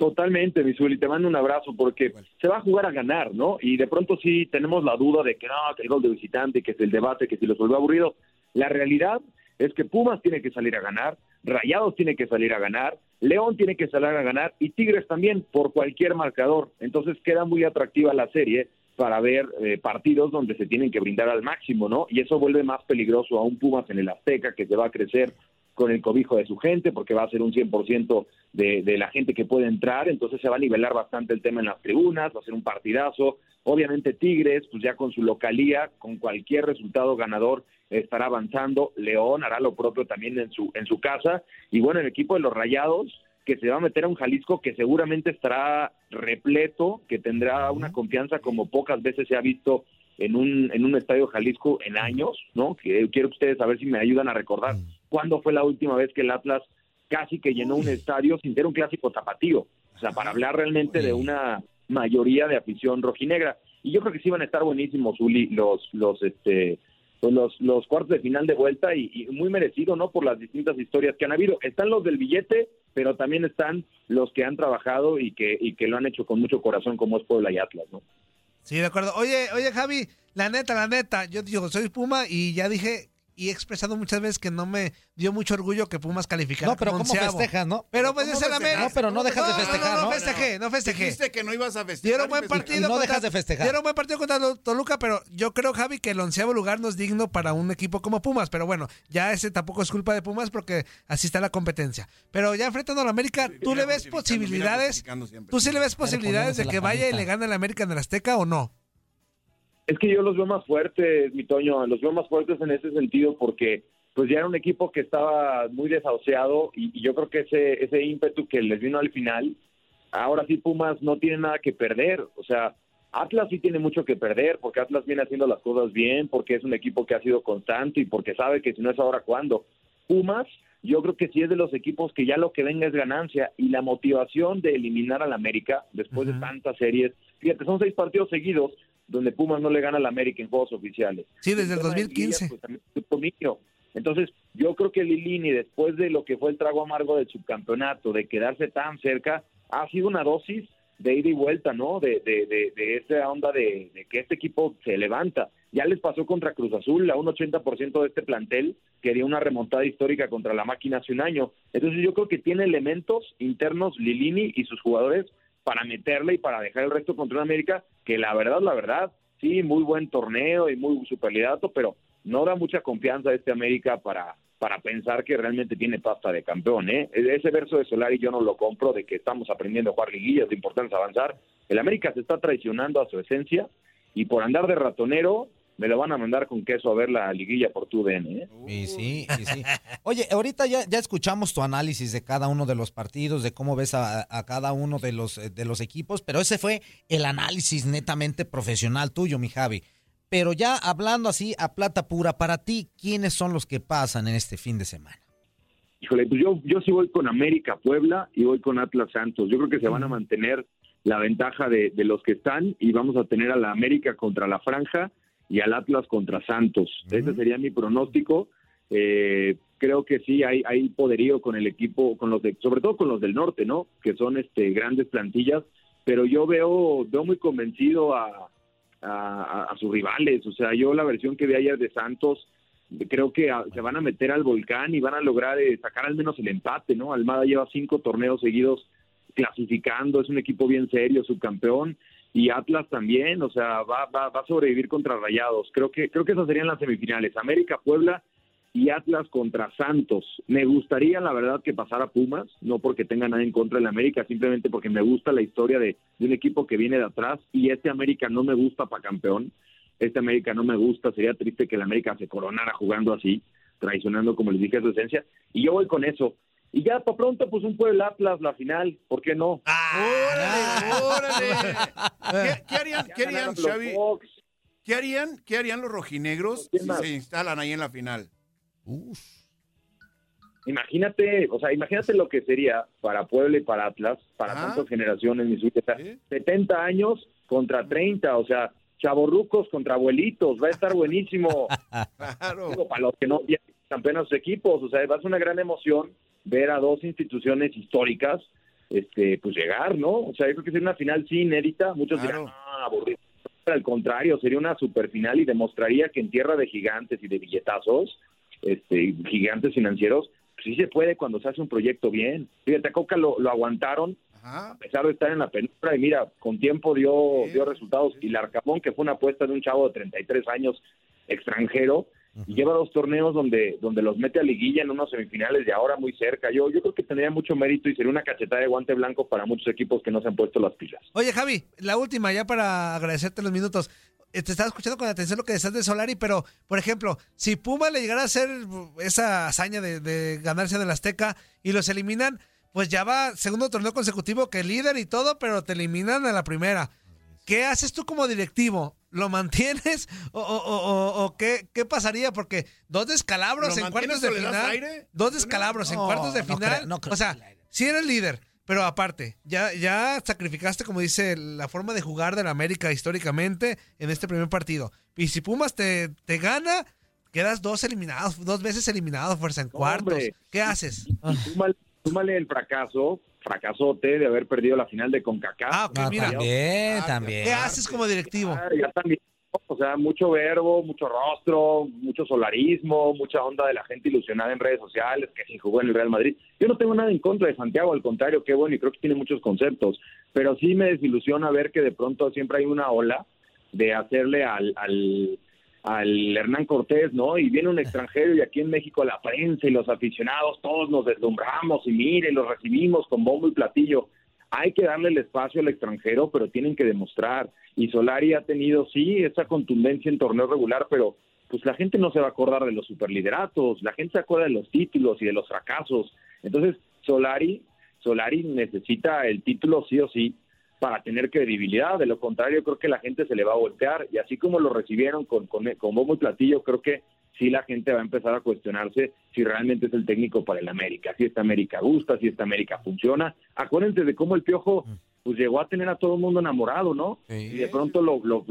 Totalmente, mi Zuli, te mando un abrazo porque se va a jugar a ganar, ¿no? Y de pronto sí tenemos la duda de que no, que el gol de visitante, que es el debate, que si los vuelve aburrido. La realidad es que Pumas tiene que salir a ganar, Rayados tiene que salir a ganar, León tiene que salir a ganar y Tigres también por cualquier marcador. Entonces queda muy atractiva la serie para ver eh, partidos donde se tienen que brindar al máximo, ¿no? Y eso vuelve más peligroso a un Pumas en el Azteca que se va a crecer con el cobijo de su gente, porque va a ser un 100% de, de la gente que puede entrar, entonces se va a nivelar bastante el tema en las tribunas, va a ser un partidazo. Obviamente Tigres, pues ya con su localía, con cualquier resultado ganador, estará avanzando, León hará lo propio también en su, en su casa, y bueno, el equipo de los Rayados, que se va a meter a un Jalisco que seguramente estará repleto, que tendrá una confianza como pocas veces se ha visto en un, en un estadio Jalisco en años, ¿no? Que quiero ustedes saber si me ayudan a recordar cuándo fue la última vez que el Atlas casi que llenó un estadio sin ser un clásico tapatío. O sea, para hablar realmente de una mayoría de afición rojinegra. Y yo creo que sí van a estar buenísimos, Uli, los, los, este, pues los, los cuartos de final de vuelta y, y muy merecido, ¿no? Por las distintas historias que han habido. Están los del billete, pero también están los que han trabajado y que, y que lo han hecho con mucho corazón, como es Puebla y Atlas, ¿no? Sí, de acuerdo. Oye, oye, Javi, la neta, la neta, yo digo, soy Puma y ya dije y he expresado muchas veces que no me dio mucho orgullo que Pumas calificara No, pero como ¿cómo onceavo. festejas, no? Pero pues ¿Cómo es el? América. No, pero no dejas de festejar, No, ¿no? no festejé, no festejé. Dijiste que no ibas a festejar. Dieron buen partido. No dejas de festejar. Dieron buen partido contra Tol- Toluca, pero yo creo, Javi, que el onceavo lugar no es digno para un equipo como Pumas. Pero bueno, ya ese tampoco es culpa de Pumas porque así está la competencia. Pero ya enfrentando a la América, ¿tú le ves posibilidades? ¿Tú sí le ves posibilidades de que vaya y le gane a la América en el Azteca o no? Es que yo los veo más fuertes, mi Toño, los veo más fuertes en ese sentido porque pues ya era un equipo que estaba muy desahuciado y, y yo creo que ese, ese ímpetu que les vino al final, ahora sí Pumas no tiene nada que perder, o sea, Atlas sí tiene mucho que perder porque Atlas viene haciendo las cosas bien, porque es un equipo que ha sido constante y porque sabe que si no es ahora, ¿cuándo? Pumas, yo creo que sí es de los equipos que ya lo que venga es ganancia y la motivación de eliminar al América después de tantas series, fíjate, son seis partidos seguidos donde Pumas no le gana al América en juegos oficiales. Sí, desde el tema de 2015. liguilla, pues, también. Entonces, yo creo que Lilini, después de lo que fue el trago amargo del subcampeonato, de quedarse tan cerca, ha sido una dosis de ida y vuelta, ¿no? De, de, de, de esa onda de, de que este equipo se levanta. Ya les pasó contra Cruz Azul, a un 80% de este plantel quería una remontada histórica contra la máquina hace un año. Entonces yo creo que tiene elementos internos Lilini y sus jugadores para meterle y para dejar el resto contra un América que la verdad, la verdad, sí, muy buen torneo y muy superlidato, pero no da mucha confianza a este América para, para pensar que realmente tiene pasta de campeón. ¿eh? Ese verso de Solari yo no lo compro de que estamos aprendiendo a jugar liguillas, lo importante es avanzar. El América se está traicionando a su esencia y por andar de ratonero me lo van a mandar con queso a ver la liguilla por tu DN. ¿eh? Y sí, y sí. Oye, ahorita ya, ya escuchamos tu análisis de cada uno de los partidos, de cómo ves a, a cada uno de los, eh, de los equipos, pero ese fue el análisis netamente profesional tuyo, mi Javi. Pero ya hablando así a plata pura, para ti, ¿quiénes son los que pasan en este fin de semana? Híjole, pues yo, yo sí voy con América Puebla y voy con Atlas Santos. Yo creo que se van a mantener la ventaja de, de los que están y vamos a tener a la América contra la Franja y al Atlas contra Santos. Ese sería mi pronóstico. Eh, creo que sí hay, hay poderío con el equipo, con los de, sobre todo con los del norte, ¿no? Que son este grandes plantillas, pero yo veo, veo muy convencido a, a, a sus rivales. O sea, yo la versión que vi ayer de Santos, creo que a- se van a meter al volcán y van a lograr eh, sacar al menos el empate, ¿no? Almada lleva cinco torneos seguidos clasificando, es un equipo bien serio, subcampeón, y Atlas también, o sea, va, va, va a sobrevivir contra Rayados. Creo que, creo que esas serían las semifinales. América, Puebla y Atlas contra Santos. Me gustaría, la verdad, que pasara Pumas, no porque tenga nada en contra del América, simplemente porque me gusta la historia de, de un equipo que viene de atrás y este América no me gusta para campeón. Este América no me gusta, sería triste que el América se coronara jugando así, traicionando, como les dije, su esencia. Y yo voy con eso. Y ya para pronto, pues un Puebla Atlas, la final, ¿por qué no? ¡Órale! ¿Qué, qué harían, qué harían, Xavi? ¿Qué harían, qué harían los rojinegros si más? se instalan ahí en la final? Imagínate, o sea, imagínate lo que sería para Puebla y para Atlas, para Ajá. tantas generaciones, mi suite, o sea, 70 años contra 30, o sea, chavorrucos contra abuelitos, va a estar buenísimo. Digo, para los que no vieron campeones sus equipos, o sea, va a ser una gran emoción ver a dos instituciones históricas, este, pues llegar, ¿no? O sea, yo creo que sería una final sí inédita, muchos dirán, ah, aburrido. Pero al contrario, sería una super final y demostraría que en tierra de gigantes y de billetazos, este, gigantes financieros, pues sí se puede cuando se hace un proyecto bien. Fíjate, a Coca lo, lo aguantaron, a pesar de estar en la penumbra, y mira, con tiempo dio, dio resultados. Y Larcamón, que fue una apuesta de un chavo de 33 años extranjero, y lleva dos torneos donde, donde los mete a liguilla en unos semifinales de ahora muy cerca. Yo, yo creo que tendría mucho mérito y sería una cachetada de guante blanco para muchos equipos que no se han puesto las pilas. Oye, Javi, la última ya para agradecerte los minutos. eh, te estaba escuchando con atención lo que decías de Solari, pero, por ejemplo, si Puma le llegara a hacer esa hazaña de, de ganarse del Azteca y los eliminan, pues ya va segundo torneo consecutivo que líder y todo, pero te eliminan a la primera. ¿Qué haces tú como directivo? ¿Lo mantienes o, o- o- o qué, qué pasaría? Porque dos descalabros ¿Lo en cuartos de final. aire? Dos descalabros en No, cuartos de no final. creo- no creo o sea, sí eres líder, pero aparte, ya, ya sacrificaste, como dice, la forma de jugar del América históricamente en este primer partido. Y si Pumas te, te gana, quedas dos eliminados, dos veces eliminados, fuerza en cuartos. hombre. ¿Qué haces? Súmale, súmale el fracaso, fracasote de haber perdido la final de CONCACAF. Ah, ok, mira. También, también. ¿Qué haces como directivo? Ah, ya también. O sea, mucho verbo, mucho rostro, mucho solarismo, mucha onda de la gente ilusionada en redes sociales que se jugó en el Real Madrid. Yo no tengo nada en contra de Santiago, al contrario, qué bueno y creo que tiene muchos conceptos, pero sí me desilusiona ver que de pronto siempre hay una ola de hacerle al, al, al Hernán Cortés, ¿no? Y viene un extranjero y aquí en México la prensa y los aficionados todos nos deslumbramos y mire, los recibimos con bombo y platillo. Hay que darle el espacio al extranjero, pero tienen que demostrar. Y Solari ha tenido, sí, esa contundencia en torneo regular, pero pues la gente no se va a acordar de los superlideratos, la gente se acuerda de los títulos y de los fracasos. Entonces, Solari, Solari necesita el título sí o sí para tener credibilidad. De lo contrario, creo que la gente se le va a voltear. Y así como lo recibieron con, con, con bombo y platillo, creo que sí la gente va a empezar a cuestionarse si realmente es el técnico para el América, si esta América gusta, si esta América funciona. Acuérdense de cómo el Piojo pues llegó a tener a todo el mundo enamorado, ¿no? Y de pronto lo, lo-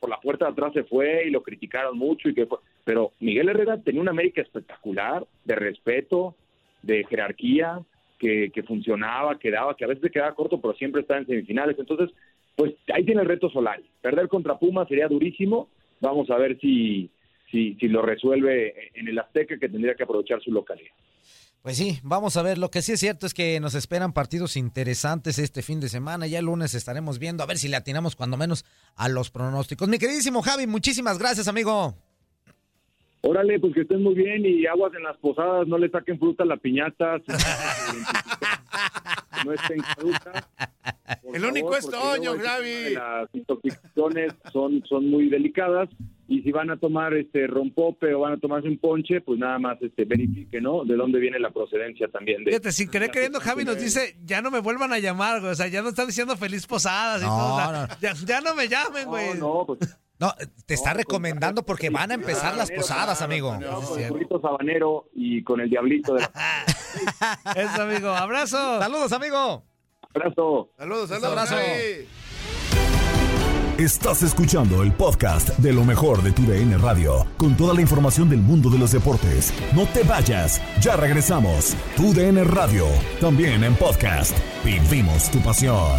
por la puerta de atrás se fue y lo criticaron mucho y que fue. Pero Miguel Herrera tenía una América espectacular, de respeto, de jerarquía, que, que funcionaba, que daba, que a veces quedaba corto, pero siempre estaba en semifinales. Entonces, pues ahí tiene el reto Solari. Perder contra Puma sería durísimo. Vamos a ver si, si, si lo resuelve en el Azteca, que tendría que aprovechar su localidad. Pues sí, vamos a ver. Lo que sí es cierto es que nos esperan partidos interesantes este fin de semana. Ya el lunes estaremos viendo a ver si le atinamos cuando menos a los pronósticos. Mi queridísimo Javi, muchísimas gracias, amigo. Órale, pues que estén muy bien y aguas en las posadas, no le saquen fruta a la piñata. no estén por El único es Toño, de Las intoxicaciones son, son muy delicadas y si van a tomar este rompope o van a tomarse un ponche, pues nada más este verifique, ¿no? De dónde viene la procedencia también de Fíjate, sin querer queriendo, Javi nos dice, ya no me vuelvan a llamar, güey. O sea, ya no están diciendo feliz posadas y No, todo. o sea, no. Ya, ya no me llamen, güey. No, pues No, te está recomendando porque van a empezar las posadas, claro, amigo. con el- Con el burrito sabanero y con el diablito de la... Eso, amigo. Abrazo. Saludos, amigo. Abrazo. Saludos, saludos. abrazo. Estás escuchando el podcast de lo mejor de tu DN Radio, con toda la información del mundo de los deportes. No te vayas, ya regresamos. Tu DN Radio, también en podcast. Vivimos tu pasión.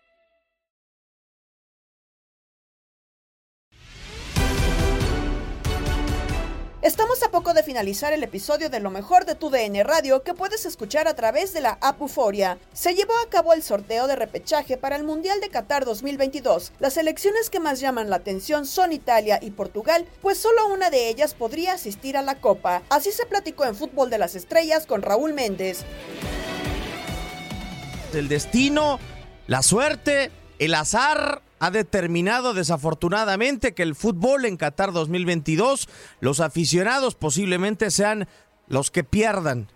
Estamos a poco de finalizar el episodio de Lo mejor de tu DN Radio que puedes escuchar a través de la app. Se llevó a cabo el sorteo de repechaje para el Mundial de Qatar 2022. Las selecciones que más llaman la atención son Italia y Portugal, pues solo una de ellas podría asistir a la Copa. Así se platicó en Fútbol de las Estrellas con Raúl Méndez. El destino, la suerte, el azar ha determinado desafortunadamente que el fútbol en Qatar 2022, los aficionados posiblemente sean los que pierdan.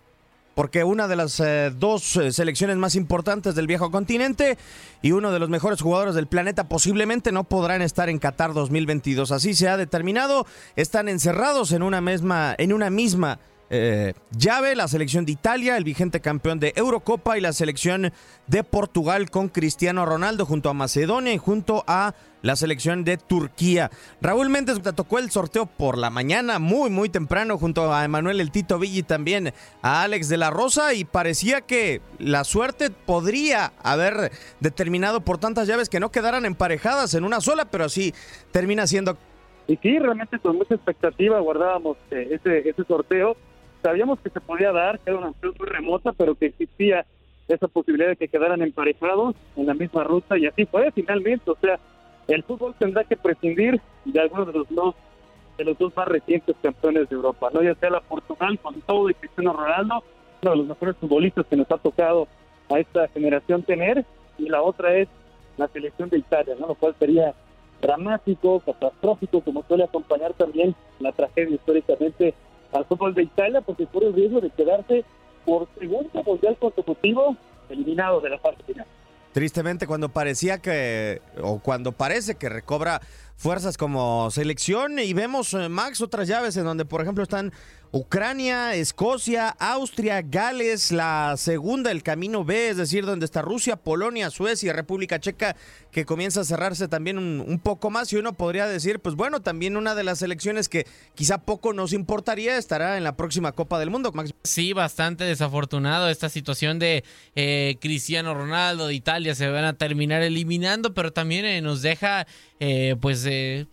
Porque una de las eh, dos eh, selecciones más importantes del viejo continente y uno de los mejores jugadores del planeta posiblemente no podrán estar en Qatar 2022. Así se ha determinado. Están encerrados en una misma, en una misma eh, llave, la selección de Italia, el vigente campeón de Eurocopa y la selección de Portugal con Cristiano Ronaldo junto a Macedonia y junto a la selección de Turquía. Raúl Méndez tocó el sorteo por la mañana, muy, muy temprano, junto a Emanuel El Tito Villi también a Alex de la Rosa, y parecía que la suerte podría haber determinado por tantas llaves que no quedaran emparejadas en una sola, pero así termina siendo. Y sí, realmente con mucha expectativa guardábamos eh, ese, ese sorteo. Sabíamos que se podía dar, que era una opción muy remota, pero que existía esa posibilidad de que quedaran emparejados en la misma ruta, y así fue finalmente. O sea, el fútbol tendrá que prescindir de algunos de los dos de los dos más recientes campeones de Europa, no ya sea la Portugal con todo y Cristiano Ronaldo, uno de los mejores futbolistas que nos ha tocado a esta generación tener, y la otra es la selección de Italia, ¿no? lo cual sería dramático, catastrófico, como suele acompañar también la tragedia históricamente al fútbol de Italia, porque corre el riesgo de quedarse por segundo mundial consecutivo eliminado de la parte final. Tristemente, cuando parecía que, o cuando parece que recobra fuerzas como selección, y vemos, eh, Max, otras llaves en donde, por ejemplo, están Ucrania, Escocia, Austria, Gales, la segunda, el camino B, es decir, donde está Rusia, Polonia, Suecia, República Checa, que comienza a cerrarse también un, poco más. Y uno podría decir, pues bueno, también una de las selecciones que quizá poco nos importaría estará en la próxima Copa del Mundo. Max. Sí, bastante desafortunado esta situación de eh, Cristiano Ronaldo de Italia. Se van a terminar eliminando, pero también eh, nos deja pues eh,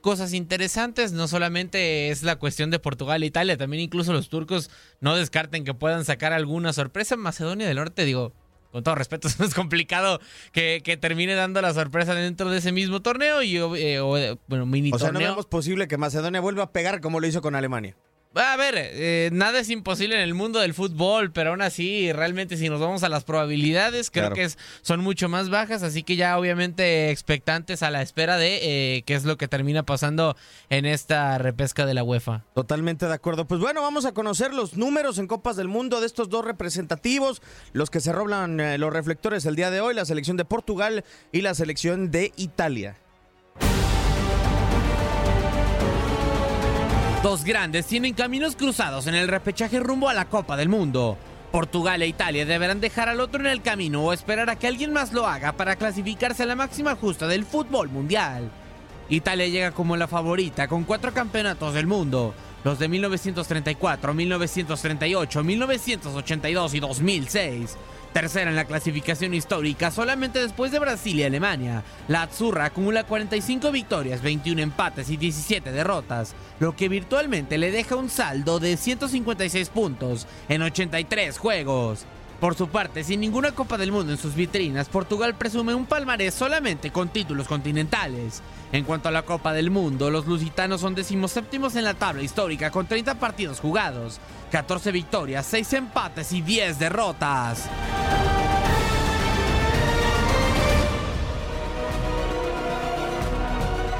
cosas interesantes. No solamente es la cuestión de Portugal e Italia, también incluso los turcos no descarten que puedan sacar alguna sorpresa. Macedonia del Norte, digo, con todo respeto, es complicado que, que, termine dando la sorpresa dentro de ese mismo torneo y eh, o, bueno, mini o sea, torneo. no vemos posible que Macedonia vuelva a pegar como lo hizo con Alemania. A ver, eh, nada es imposible en el mundo del fútbol, pero aún así, realmente si nos vamos a las probabilidades, creo claro. que es, son mucho más bajas, así que ya obviamente expectantes a la espera de eh, qué es lo que termina pasando en esta repesca de la UEFA. Totalmente de acuerdo. Pues bueno, vamos a conocer los números en Copas del Mundo de estos dos representativos, los que se roban eh, los reflectores el día de hoy, la selección de Portugal y la selección de Italia. Dos grandes tienen caminos cruzados en el repechaje rumbo a la Copa del Mundo. Portugal e Italia deberán dejar al otro en el camino o esperar a que alguien más lo haga para clasificarse a la máxima justa del fútbol mundial. Italia llega como la favorita con cuatro campeonatos del mundo, los de 1934, 1938, 1982 y 2006. Tercera en la clasificación histórica, solamente después de Brasil y Alemania. La Azzurra acumula 45 victorias, 21 empates y 17 derrotas, lo que virtualmente le deja un saldo de 156 puntos en 83 juegos. Por su parte, sin ninguna Copa del Mundo en sus vitrinas, Portugal presume un palmarés solamente con títulos continentales. En cuanto a la Copa del Mundo, los lusitanos son decimoséptimos en la tabla histórica con 30 partidos jugados, 14 victorias, 6 empates y 10 derrotas.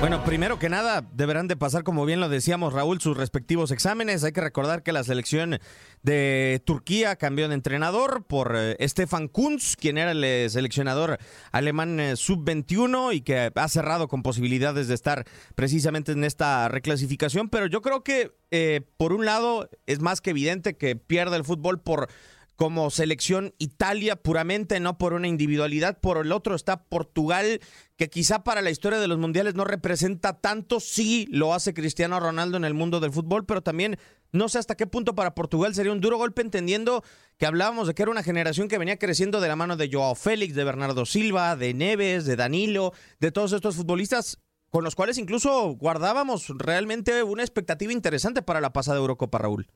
Bueno, primero que nada, deberán de pasar, como bien lo decíamos, Raúl, sus respectivos exámenes. Hay que recordar que la selección de Turquía cambió de entrenador por eh, Stefan Kunz, quien era el eh, seleccionador alemán eh, sub-21 y que ha cerrado con posibilidades de estar precisamente en esta reclasificación. Pero yo creo que, eh, por un lado, es más que evidente que pierde el fútbol por como selección Italia puramente, no por una individualidad. Por el otro está Portugal, que quizá para la historia de los mundiales no representa tanto, sí lo hace Cristiano Ronaldo en el mundo del fútbol, pero también no sé hasta qué punto para Portugal sería un duro golpe, entendiendo que hablábamos de que era una generación que venía creciendo de la mano de Joao Félix, de Bernardo Silva, de Neves, de Danilo, de todos estos futbolistas con los cuales incluso guardábamos realmente una expectativa interesante para la pasada Eurocopa, Raúl.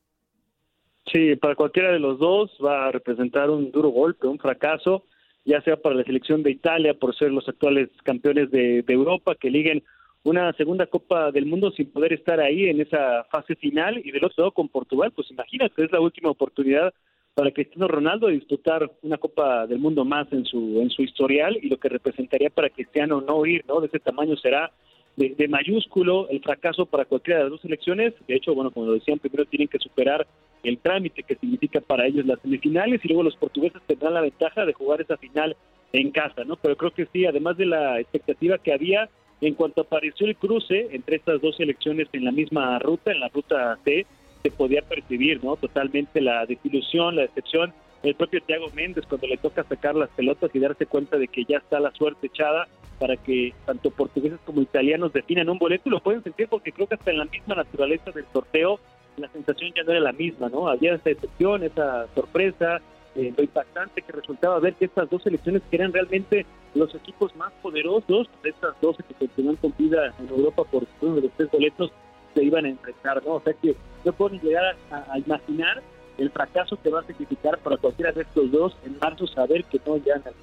Sí, para cualquiera de los dos va a representar un duro golpe, un fracaso, ya sea para la selección de Italia por ser los actuales campeones de, Europa, que liguen una segunda Copa del Mundo sin poder estar ahí en esa fase final, y del otro lado con Portugal, pues imagínate, es la última oportunidad para Cristiano Ronaldo de disputar una Copa del Mundo más en su en su historial y lo que representaría para Cristiano no ir, ¿no? De ese tamaño será de, de, mayúsculo el fracaso para cualquiera de las dos selecciones. De hecho, bueno, como lo decían, primero tienen que superar el trámite que significa para ellos las semifinales y luego los portugueses tendrán la ventaja de jugar esa final en casa, ¿no? Pero creo que sí, además de la expectativa que había en cuanto apareció el cruce entre estas dos selecciones en la misma ruta, en la ruta C, se podía percibir, ¿no? Totalmente la desilusión, la decepción. El propio Thiago Méndez cuando le toca sacar las pelotas y darse cuenta de que ya está la suerte echada para que tanto portugueses como italianos definan un boleto lo pueden sentir porque creo que hasta en la misma naturaleza del sorteo la sensación ya no era la misma, ¿no? Había esa decepción, esa sorpresa, eh, lo impactante que resultaba ver que estas dos selecciones que eran realmente los equipos más poderosos de estas dos que continúan con vida en Europa por uno de los tres boletos se iban a enfrentar, ¿no? O sea que no puedo ni llegar a, a imaginar el fracaso que va a significar para cualquiera de estos dos en marzo saber que no llegan al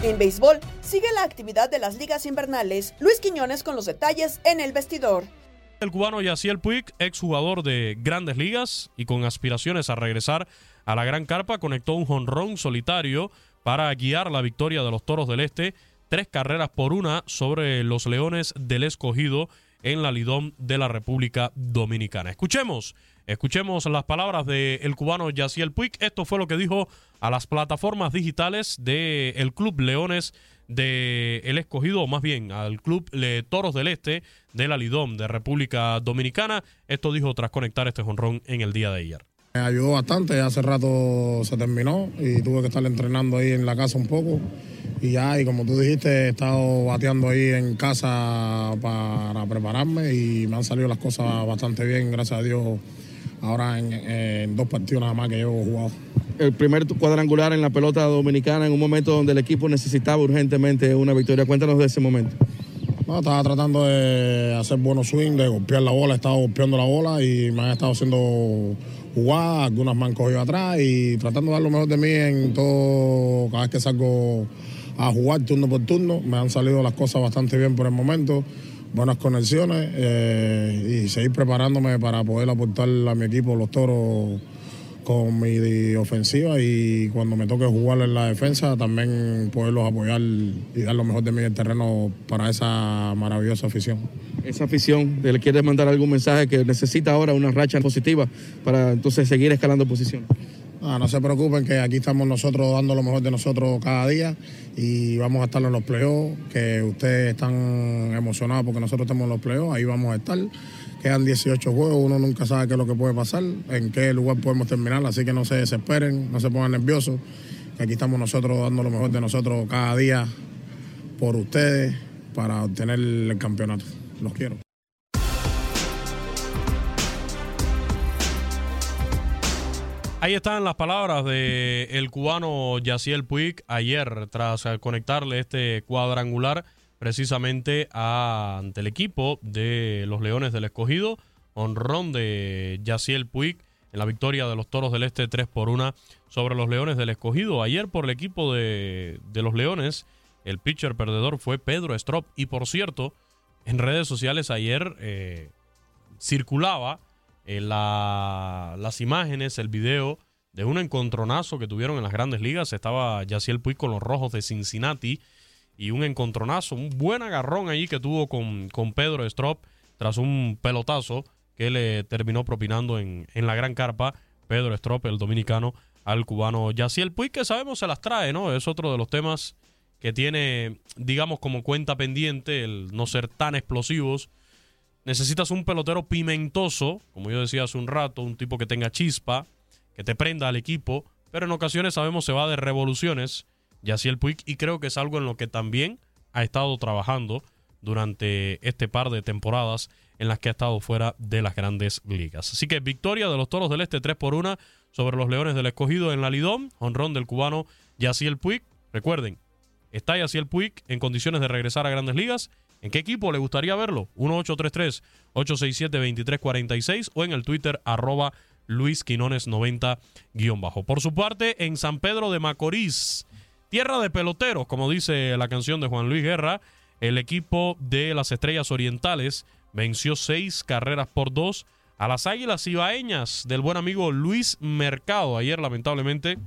En béisbol, sigue la actividad de las ligas invernales. Luis Quiñones con los detalles en el vestidor. El cubano Yaciel Puig, exjugador de grandes ligas y con aspiraciones a regresar a la gran carpa, conectó un jonrón solitario para guiar la victoria de los Toros del Este, tres carreras por una sobre los Leones del Escogido en la Lidón de la República Dominicana. Escuchemos, escuchemos las palabras del cubano Yaciel Puig. Esto fue lo que dijo a las plataformas digitales del Club Leones de El Escogido, o más bien al Club Le Toros del Este de la Lidón de República Dominicana. Esto dijo tras conectar este jonrón en el día de ayer. Me ayudó bastante, hace rato se terminó y tuve que estar entrenando ahí en la casa un poco. Y ya, y como tú dijiste, he estado bateando ahí en casa para prepararme y me han salido las cosas bastante bien, gracias a Dios, ahora en, en dos partidos nada más que llevo jugado. El primer cuadrangular en la pelota dominicana en un momento donde el equipo necesitaba urgentemente una victoria. Cuéntanos de ese momento. No, estaba tratando de hacer buenos swings, de golpear la bola, he estado golpeando la bola y me han estado haciendo jugadas, algunas me han cogido atrás y tratando de dar lo mejor de mí en todo, cada vez que salgo a jugar turno por turno. Me han salido las cosas bastante bien por el momento, buenas conexiones eh, y seguir preparándome para poder aportar a mi equipo, los toros, con mi ofensiva y cuando me toque jugar en la defensa también poderlos apoyar y dar lo mejor de mí en el terreno para esa maravillosa afición. Esa afición, ¿le quieres mandar algún mensaje que necesita ahora una racha positiva para entonces seguir escalando posición? Ah, no se preocupen que aquí estamos nosotros dando lo mejor de nosotros cada día y vamos a estar en los playoffs, que ustedes están emocionados porque nosotros estamos en los playoffs, ahí vamos a estar. Quedan 18 juegos, uno nunca sabe qué es lo que puede pasar, en qué lugar podemos terminar, así que no se desesperen, no se pongan nerviosos, que aquí estamos nosotros dando lo mejor de nosotros cada día por ustedes para obtener el campeonato. Los quiero. Ahí están las palabras de el cubano Yaciel Puig ayer tras conectarle este cuadrangular precisamente ante el equipo de los Leones del Escogido. Honrón de Yaciel Puig en la victoria de los Toros del Este 3 por 1 sobre los Leones del Escogido. Ayer por el equipo de, de los Leones, el pitcher perdedor fue Pedro Strop. Y por cierto, en redes sociales ayer eh, circulaba eh, la, las imágenes, el video de un encontronazo que tuvieron en las grandes ligas. Estaba Yaciel Puig con los rojos de Cincinnati y un encontronazo, un buen agarrón ahí que tuvo con, con Pedro Strop tras un pelotazo que le terminó propinando en, en la gran carpa Pedro Strop, el dominicano, al cubano Yaciel Puig, que sabemos se las trae, ¿no? Es otro de los temas que tiene, digamos, como cuenta pendiente el no ser tan explosivos. Necesitas un pelotero pimentoso, como yo decía hace un rato, un tipo que tenga chispa, que te prenda al equipo, pero en ocasiones sabemos se va de revoluciones Yaciel Puig y creo que es algo en lo que también ha estado trabajando durante este par de temporadas en las que ha estado fuera de las grandes ligas. Así que victoria de los Toros del Este 3 por 1 sobre los Leones del Escogido en la Lidón, honrón del cubano Yaciel Puig. Recuerden, está Yaciel Puig en condiciones de regresar a grandes ligas. ¿En qué equipo le gustaría verlo? 1833-867-2346 o en el Twitter arroba Luis Quinones 90 bajo. Por su parte, en San Pedro de Macorís, tierra de peloteros, como dice la canción de Juan Luis Guerra, el equipo de las Estrellas Orientales venció seis carreras por dos a las Águilas Ibaeñas del buen amigo Luis Mercado. Ayer, lamentablemente,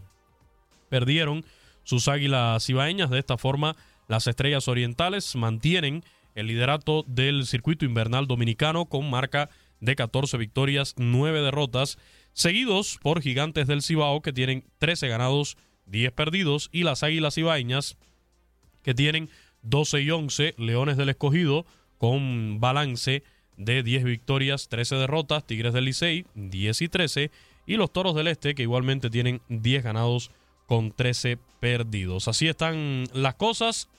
perdieron sus Águilas Ibaeñas. De esta forma, las Estrellas Orientales mantienen el liderato del circuito invernal dominicano con marca de 14 victorias, 9 derrotas, seguidos por Gigantes del Cibao que tienen 13 ganados, 10 perdidos y las Águilas Ibaeñas que tienen 12 y 11, Leones del Escogido con balance de 10 victorias, 13 derrotas, Tigres del Licey 10 y 13 y los Toros del Este que igualmente tienen 10 ganados con 13 perdidos. Así están las cosas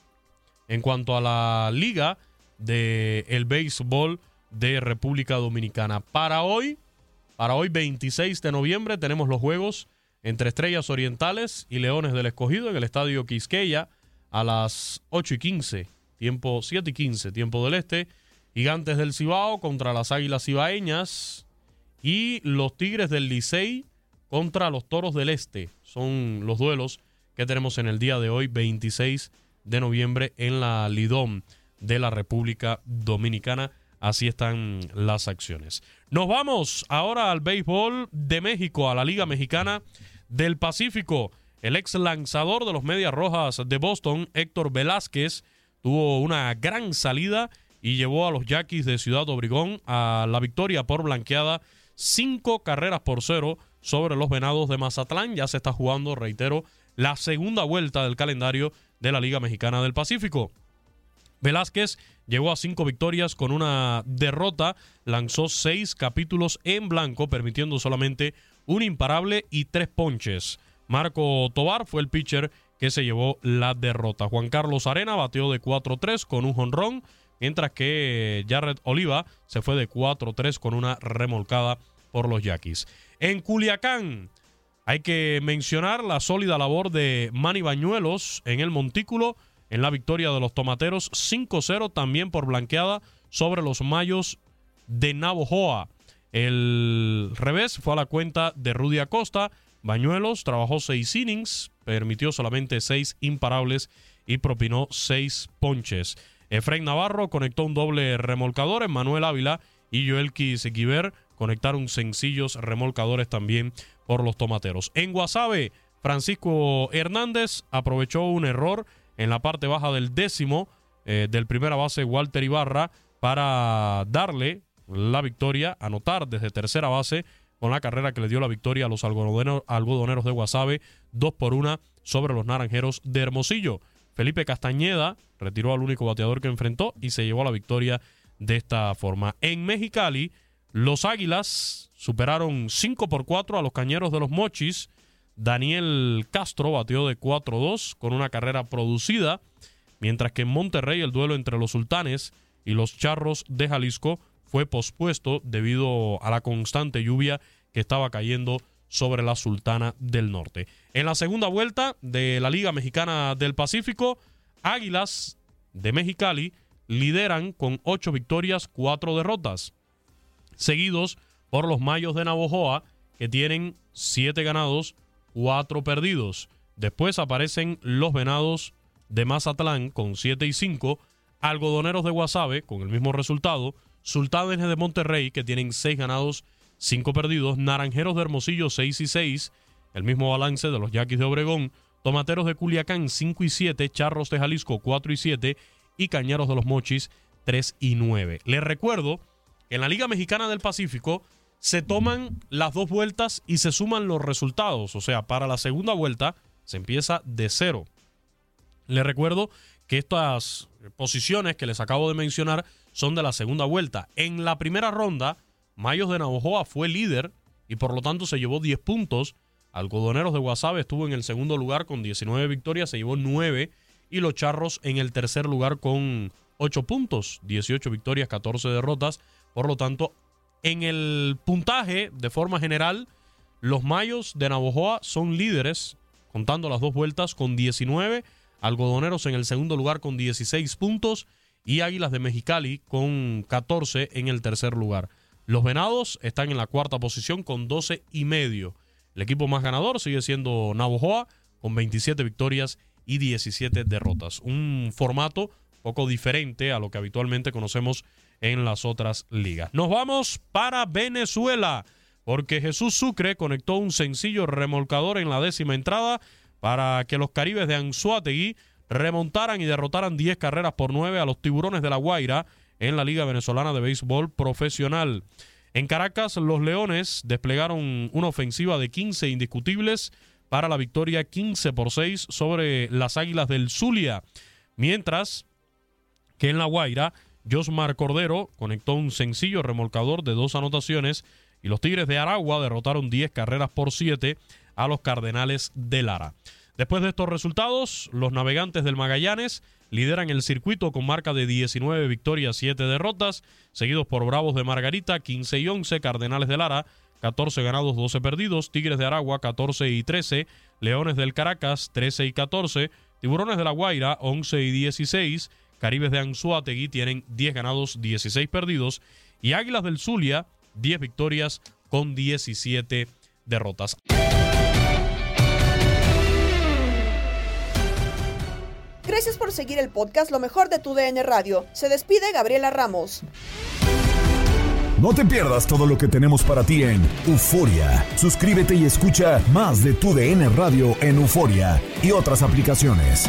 en cuanto a la liga del el béisbol de República Dominicana. Para hoy, para hoy 26 de noviembre tenemos los juegos entre Estrellas Orientales y Leones del Escogido en el Estadio Quisqueya a las 8 y 15, tiempo 7 y 15, tiempo del Este. Gigantes del Cibao contra las Águilas Cibaeñas y los Tigres del Licey contra los Toros del Este. Son los duelos que tenemos en el día de hoy, 26 de noviembre, en la Lidón de la República Dominicana. Así están las acciones. Nos vamos ahora al béisbol de México, a la Liga Mexicana del Pacífico. El ex lanzador de los Medias Rojas de Boston, Héctor Velázquez, tuvo una gran salida y llevó a los Yaquis de Ciudad Obregón a la victoria por blanqueada, cinco carreras por cero sobre los Venados de Mazatlán. Ya se está jugando, reitero, la segunda vuelta del calendario de la Liga Mexicana del Pacífico. Velázquez llegó a cinco victorias con una derrota, lanzó seis capítulos en blanco, permitiendo solamente un imparable y tres ponches. Marco Tobar fue el pitcher que se llevó la derrota. Juan Carlos Arena bateó de 4-3 con un jonrón, mientras que Jared Oliva se fue de 4-3 con una remolcada por los Yaquis. En Culiacán hay que mencionar la sólida labor de Manny Bañuelos en el montículo en la victoria de los Tomateros 5-0 también por blanqueada sobre los Mayos de Navojoa. El revés fue a la cuenta de Rudy Acosta. Bañuelos trabajó seis innings, permitió solamente seis imparables y propinó seis ponches. Efraín Navarro conectó un doble remolcador. Manuel Ávila y Joel Kisequiver conectaron sencillos remolcadores también por los tomateros. En Guasave, Francisco Hernández aprovechó un error en la parte baja del décimo eh, del primera base Walter Ibarra para darle la victoria, anotar desde tercera base con la carrera que le dio la victoria a los algodoneros, de Guasave, dos por una sobre los naranjeros de Hermosillo. Felipe Castañeda retiró al único bateador que enfrentó y se llevó la victoria de esta forma. En Mexicali, los Águilas superaron 5 por 4 a los Cañeros de los Mochis. Daniel Castro batió de 4-2 con una carrera producida, mientras que en Monterrey el duelo entre los Sultanes y los Charros de Jalisco fue pospuesto debido a la constante lluvia que estaba cayendo sobre la Sultana del Norte. En la segunda vuelta de la Liga Mexicana del Pacífico, Águilas de Mexicali lideran con ocho victorias, cuatro derrotas, seguidos por los Mayos de Navojoa, que tienen siete ganados, cuatro perdidos. Después aparecen los Venados de Mazatlán con 7 y 5, Algodoneros de Guasave con el mismo resultado, Sultanes de Monterrey que tienen 6 ganados, 5 perdidos, Naranjeros de Hermosillo 6 y 6, el mismo balance de los Yaquis de Obregón, Tomateros de Culiacán 5 y 7, Charros de Jalisco 4 y 7 y Cañeros de los Mochis 3 y 9. Les recuerdo en la Liga Mexicana del Pacífico se toman las dos vueltas y se suman los resultados. O sea, para la segunda vuelta se empieza de cero. Les recuerdo que estas posiciones que les acabo de mencionar son de la segunda vuelta. En la primera ronda, Mayos de Navojoa fue líder y por lo tanto se llevó 10 puntos. Algodoneros de Guasave estuvo en el segundo lugar con 19 victorias, se llevó 9. Y los Charros en el tercer lugar con 8 puntos, 18 victorias, 14 derrotas. Por lo tanto, en el puntaje, de forma general, los Mayos de Navojoa son líderes, contando las dos vueltas, con 19. Algodoneros en el segundo lugar con 16 puntos. Y Águilas de Mexicali con 14 en el tercer lugar. Los Venados están en la cuarta posición con 12 y medio. El equipo más ganador sigue siendo Navojoa con 27 victorias y 17 derrotas. Un formato poco diferente a lo que habitualmente conocemos en las otras ligas. Nos vamos para Venezuela, porque Jesús Sucre conectó un sencillo remolcador en la décima entrada para que los Caribes de Anzuategui remontaran y derrotaran 10 carreras por 9 a los Tiburones de la Guaira en la Liga Venezolana de Béisbol Profesional. En Caracas, los Leones desplegaron una ofensiva de 15 indiscutibles para la victoria 15 por 6 sobre las Águilas del Zulia, mientras que en La Guaira Josmar Cordero conectó un sencillo remolcador de dos anotaciones y los Tigres de Aragua derrotaron 10 carreras por 7 a los Cardenales de Lara. Después de estos resultados, los navegantes del Magallanes lideran el circuito con marca de 19 victorias, 7 derrotas, seguidos por Bravos de Margarita, 15 y 11, Cardenales de Lara, 14 ganados, 12 perdidos, Tigres de Aragua, 14 y 13, Leones del Caracas, 13 y 14, Tiburones de la Guaira, 11 y 16, Caribes de Anzuategui tienen 10 ganados, 16 perdidos, y Águilas del Zulia, 10 victorias con 17 derrotas. Gracias por seguir el podcast Lo mejor de tu DN Radio. Se despide Gabriela Ramos. No te pierdas todo lo que tenemos para ti en Euforia. Suscríbete y escucha más de tu DN Radio en Euforia y otras aplicaciones.